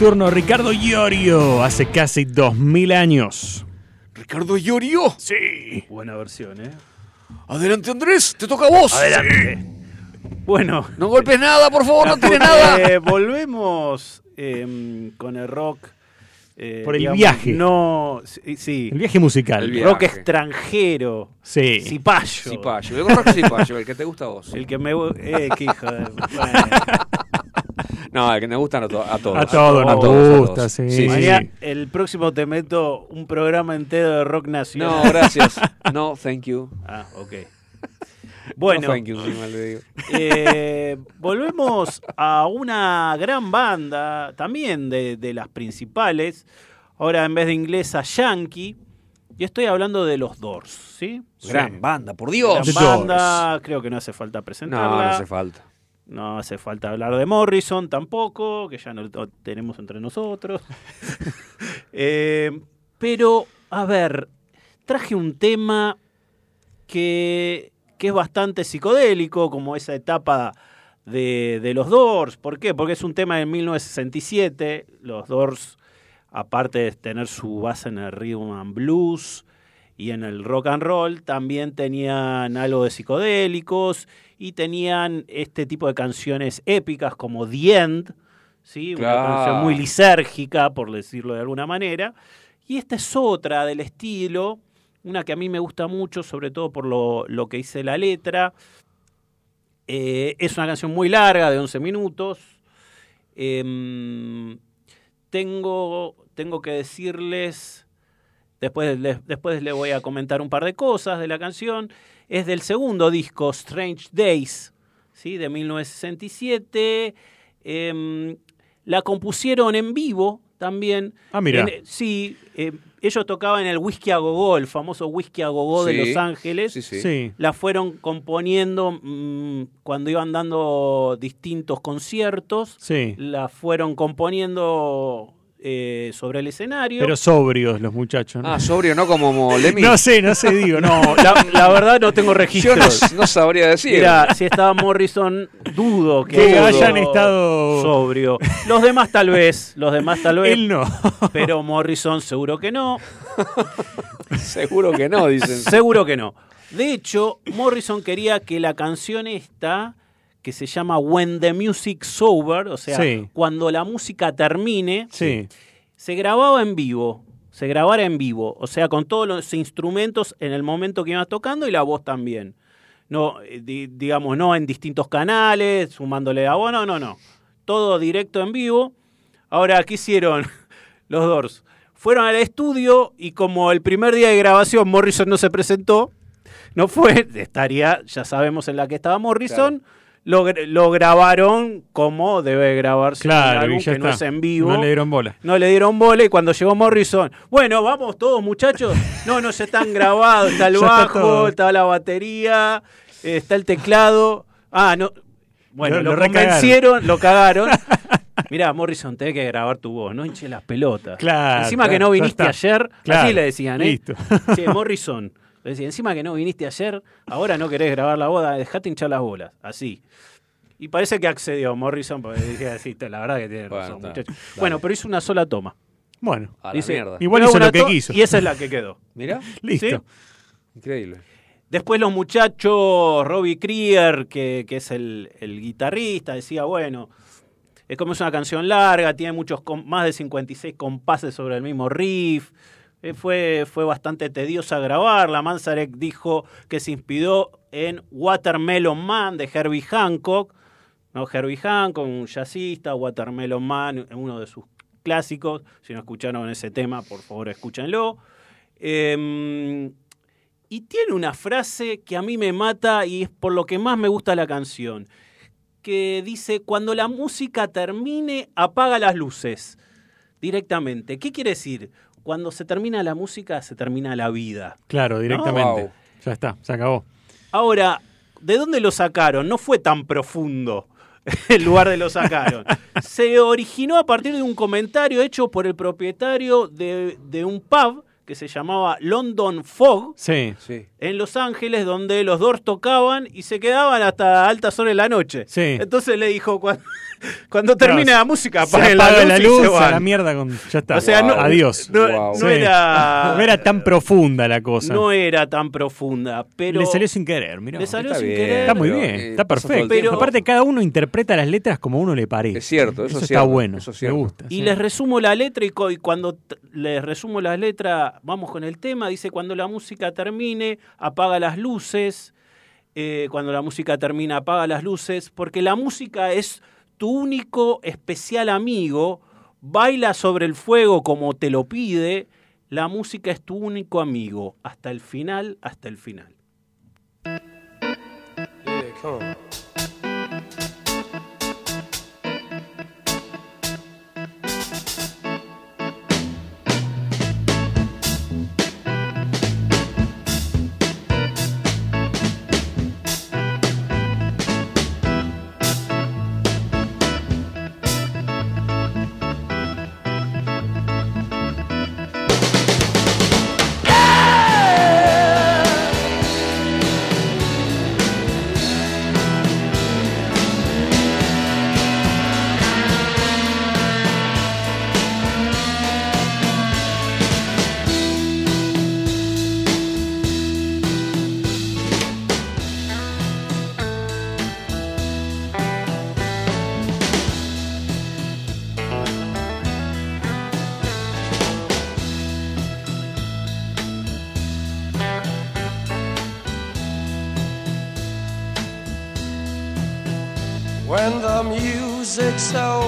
nocturno Ricardo Iorio hace casi 2000 años. Ricardo Iorio. Sí. Buena versión, ¿eh? Adelante, Andrés, te toca a vos. Adelante. Bueno. No golpes nada, por favor, no tiene Eh, nada. volvemos eh, con el rock. eh, Por el viaje. No, sí, sí. El viaje musical. El Rock viaje. extranjero. Sí. Cipayo. Cipayo. El rock cipayo, el que te gusta a vos. El que me. Eh, qué hijo de. bueno. No, el que nos gustan a, to- a todos. A todos nos a todos, gusta, todos. sí. Mañana, el próximo te meto un programa entero de rock nacional. No, gracias. No, thank you. Ah, ok. Bueno, No, thank you, encima le digo. eh, volvemos a una gran banda, también de, de las principales. Ahora en vez de inglesa, yankee. Y estoy hablando de los Doors, ¿sí? Gran banda, por Dios. Gran banda, creo que no hace falta presentarla. No, no hace falta. No hace falta hablar de Morrison tampoco, que ya no lo tenemos entre nosotros. Eh, pero, a ver, traje un tema que, que es bastante psicodélico, como esa etapa de, de los Doors. ¿Por qué? Porque es un tema de 1967. Los Doors, aparte de tener su base en el rhythm and blues y en el rock and roll, también tenían algo de psicodélicos y tenían este tipo de canciones épicas como The End, ¿sí? una canción muy lisérgica, por decirlo de alguna manera. Y esta es otra del estilo, una que a mí me gusta mucho, sobre todo por lo, lo que hice la letra. Eh, es una canción muy larga, de 11 minutos. Em, tengo, tengo que decirles, después les, después les voy a comentar un par de cosas de la canción. Es del segundo disco, Strange Days, ¿sí? de 1967. Em, la compusieron en vivo también. Ah, mira. En- sí, eh, ellos tocaban en el Whisky a Gogó, el famoso Whisky a Gogó de Los Ángeles. sí, sí. Sí. La fueron componiendo mm, cuando iban dando distintos conciertos. Sí. La fueron componiendo eh, sobre el escenario. Pero sobrios los muchachos. ¿no? Ah, sobrio, no como Lemmy. No sé, no sé, digo, no. La, la verdad no tengo Yo registro. no, no sabría decir. Mira, si estaba Morrison, dudo que, Que haya hayan estado- sobrio. Los demás tal vez, los demás tal vez. Él no. Pero Morrison seguro que no. Seguro que no, dicen. Seguro que no. De hecho, Morrison quería que la canción esta, que se llama When the Music Sober, o sea, Sí. cuando la música termine, Sí. se grababa en vivo. se grabara en vivo, o sea, con todos los instrumentos en el momento que ibas tocando y la voz también. No, eh, di- digamos, no en distintos canales, sumándole a voz, no, no, no. Todo directo en vivo. Ahora, ¿qué hicieron los Doors? Fueron al estudio y como el primer día de grabación Morrison no se presentó, no fue, estaría, ya sabemos en la que estaba Morrison, lo, gr- lo grabaron como debe grabarse un Claro, álbum y ya que no está. es en vivo. No le dieron bola. No le dieron bola y cuando llegó Morrison, bueno, vamos todos muchachos. No, no, ya están grabados, está el está bajo, está la batería, eh, está el teclado. Ah, no. Bueno, Lo- lo, lo recagaron. convencieron, lo cagaron. Mirá, Morrison, tenés que grabar tu voz, no hinches las pelotas. Claro, Encima que no viniste ayer, Claro, así le decían, ¿eh? listo. Che, Morrison, le decían, encima que no viniste ayer, ahora no querés grabar la boda, dejate hinchar las bolas, así. Y parece que accedió Morrison, porque dije así, la verdad que tiene Bueno, razón, está, muchacho. dale. Bueno, pero hizo una sola toma. Bueno, A la Dice, mierda. Igual "Grabo hizo una lo que to-", quiso. Y esa es la que quedó. Mirá, listo. ¿Sí? increíble. Después los muchachos, Robbie Krieger, que, que es el, el guitarrista, decía, bueno, es como es una canción larga, tiene muchos más de 56 compases sobre el mismo riff. Eh, fue, fue bastante tediosa grabarla. Manzarek dijo que se inspiró en Watermelon Man de Herbie Hancock. ¿no? Herbie Hancock, un jazzista, Watermelon Man, uno de sus clásicos. Si no escucharon ese tema, por favor escúchenlo. Em, y tiene una frase que a mí me mata y es por lo que más me gusta la canción, que dice, cuando la música termine, apaga las luces directamente. ¿Qué quiere decir? Cuando se termina la música, se termina la vida. Claro, directamente. Wow. Ya está, se acabó. Ahora, ¿de dónde lo sacaron? No fue tan profundo el lugar de lo sacaron. Se originó a partir de un comentario hecho por el propietario de, de un pub que se llamaba London Fog Sí. Sí. en Los Ángeles, donde los Doors tocaban y se quedaban hasta altas horas de la noche. Sí. Entonces le dijo, cuando, cuando termine la música, apaga la y luz, se a van. la mierda con. Ya está. O sea, no- Adiós. No, Wow. no Sí. era, No era tan profunda la cosa. no era tan profunda, pero... Le salió sin querer, mirá. Le salió Está sin bien, querer. Está muy bien, eh, está perfecto. Aparte, cada uno interpreta las letras como a uno le parece. Es cierto, eso es está cierto, bueno. eso es me cierto. gusta. Y sí. les resumo la letra y, cuando les resumo la letra, vamos con el tema, dice, cuando la música termine, apaga las luces, Eh, cuando la música termina, apaga las luces, porque la música es tu único especial amigo, baila sobre el fuego como te lo pide, la música es tu único amigo, hasta el final, hasta el final. Yeah, music's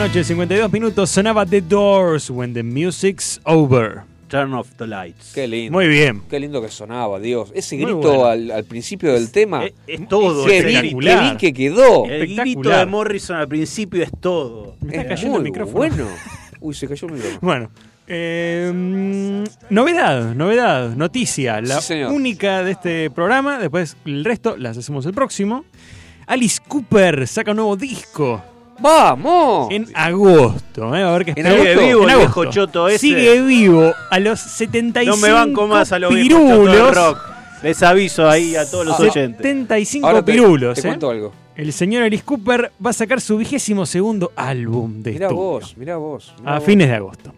noche, 52 minutos, sonaba The Doors, When the Music's Over. Turn off the lights. Qué lindo. Muy bien. Qué lindo que sonaba, Dios. Ese Muy grito bueno. al, al principio del tema. Es, es todo. Qué bien, qué bien que quedó. El grito de Morrison al principio es todo. Me está Es cayendo el micrófono. Bueno. Uy, se cayó el micrófono. Bueno, eh, novedad, novedad, noticia. La Sí, única de este programa. Después el resto las hacemos el próximo. Alice Cooper saca un nuevo disco. ¡Vamos! En agosto, ¿eh? a ver qué ¿En agosto? Sigue vivo En el agosto. viejo choto ese. Sigue vivo a los 75 No me banco más a los viejos chotos del pirulos. rock. Les aviso ahí a todos los Ah, oyentes. 75 Ahora te, pirulos. te ¿eh? cuento algo. El señor Alice Cooper va a sacar su vigésimo segundo álbum de Mirá estudio. vos, mirá vos. mirá a vos. fines de agosto.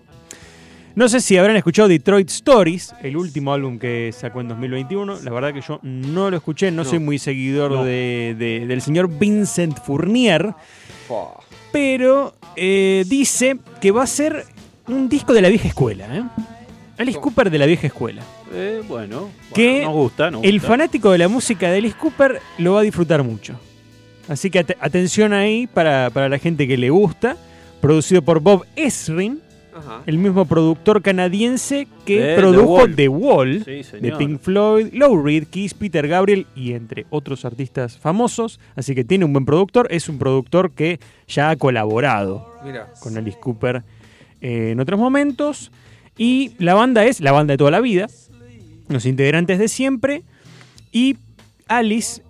No sé si habrán escuchado Detroit Stories, el último álbum que sacó en 2021. La verdad que yo no lo escuché, no, No. soy muy seguidor No. de- de- del señor Vincent Fournier, pero eh, dice que va a ser un disco de la vieja escuela. ¿eh? Alice Cooper de la vieja escuela. Eh, bueno, bueno, Que nos gusta, nos El fanático de la música de Alice Cooper lo va a disfrutar mucho. Así que at- atención ahí para, para la gente que le gusta. Producido por Bob Esrin, Ajá. el mismo productor canadiense que De produjo The The Wall, Sí, de. Pink Floyd, Lou Reed, Kiss, Peter Gabriel y entre otros artistas famosos. Así que tiene un buen productor. Es un productor que ya ha colaborado Mirá. con Alice Cooper eh, en otros momentos. Y la banda es la banda de toda la vida, los integrantes de siempre. Y Alice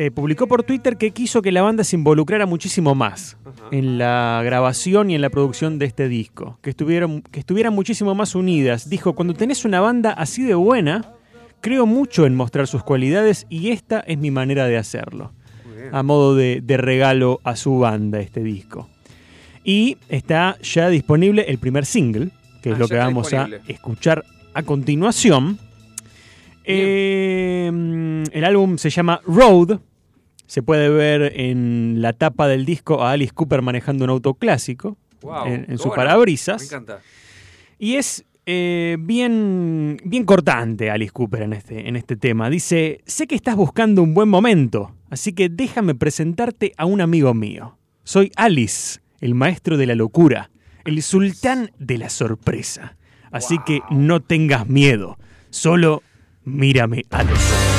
eh, publicó por Twitter que quiso que la banda se involucrara muchísimo más en la grabación y en la producción de este disco, que estuvieran, que estuvieran muchísimo más unidas. Dijo, cuando tenés una banda así de buena, creo mucho en mostrar sus cualidades y esta es mi manera de hacerlo a modo de, de regalo a su banda este disco. Y está ya disponible el primer single, que Ah, es lo ya que vamos a escuchar a continuación. Eh, el álbum se llama Road. Se puede ver en la tapa del disco a Alice Cooper manejando un auto clásico Wow, en, en su parabrisas. Me encanta. Y es eh, bien, bien cortante Alice Cooper en este, en este tema. Dice, sé que estás buscando un buen momento, así que déjame presentarte a un amigo mío. Soy Alice, el maestro de la locura, el sultán de la sorpresa. Así que no tengas miedo, solo mírame a los ojos.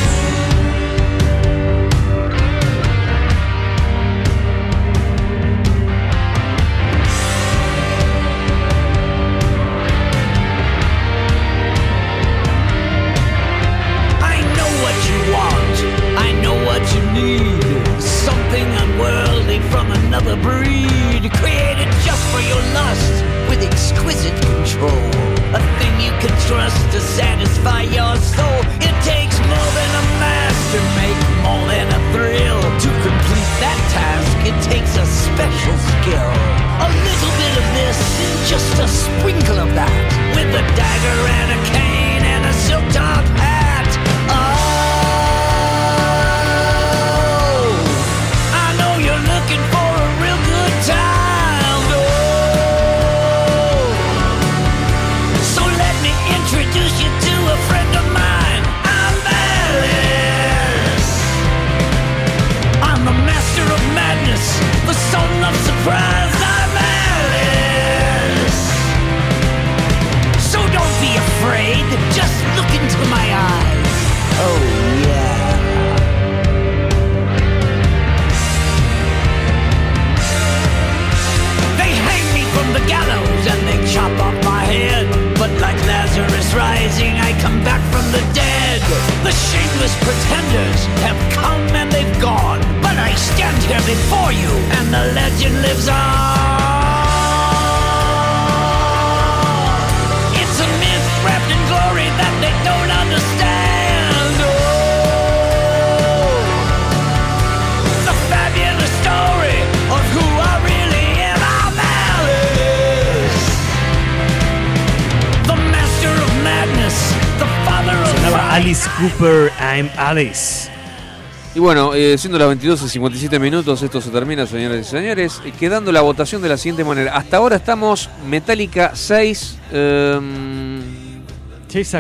Y bueno, eh, siendo las 22 y 57 minutos, esto se termina, señores y señores, y quedando la votación de la siguiente manera. Hasta ahora estamos Metallica 6, em,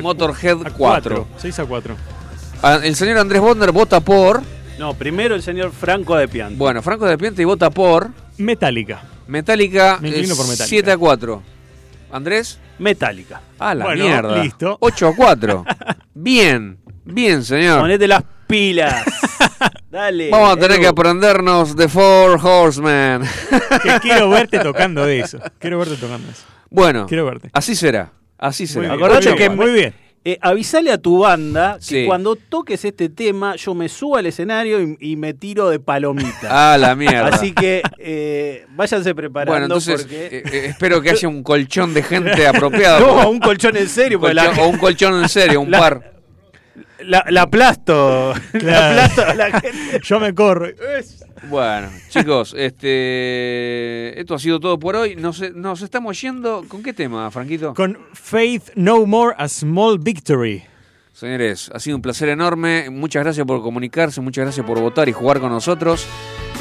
Motorhead 4. 6 a 4. Ah, El señor Andrés Bonder vota por... No, primero el señor Franco de Piante. Bueno, Franco de Piente y vota por... Metallica. Metallica, Me inclino eh, por Metallica. 7 a 4. ¿Andrés? Metallica. Ah, la Bueno, mierda. listo. 8 a 4. bien, bien, señor. Ponete las pilas. Dale. Vamos a tener Edu. que aprendernos The Four Horsemen. Que quiero verte tocando de eso. Quiero verte tocando eso. bueno, Quiero verte. así será. Así será. bien, Acordate muy que bien, muy bien. Eh, avisale a tu banda que Sí. cuando toques este tema yo me subo al escenario y, y me tiro de palomita. Ah, la mierda. Así que eh, váyanse preparando bueno, entonces porque... eh, eh, espero que haya un colchón de gente apropiada. No, un colchón en serio, Colchón- la- o un colchón en serio, un La- par. La, la aplasto. La aplasto a la gente. Yo me corro. Bueno, chicos, este, esto ha sido todo por hoy. Nos, nos estamos yendo. ¿Con qué tema, Franquito? Con Faith No More a Small Victory. Señores, ha sido un placer enorme. Muchas gracias por comunicarse, muchas gracias por votar y jugar con nosotros.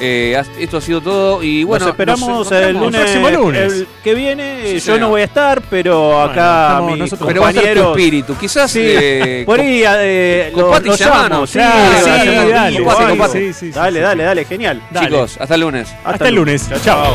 Eh, esto ha sido todo y bueno, Nos esperamos nos el lunes, próximo lunes. el que viene. Sí, yo señor. no voy a estar, pero acá mis. Pero va a estar tu compañeros... espíritu. Quizás Sí, eh, por ahí eh, lo, lo llamo, sí, dale, dale, dale, sí, dale, sí, sí, sí, dale, sí. dale, dale, genial. Dale. chicos, hasta el lunes. Hasta, el lunes. Chao.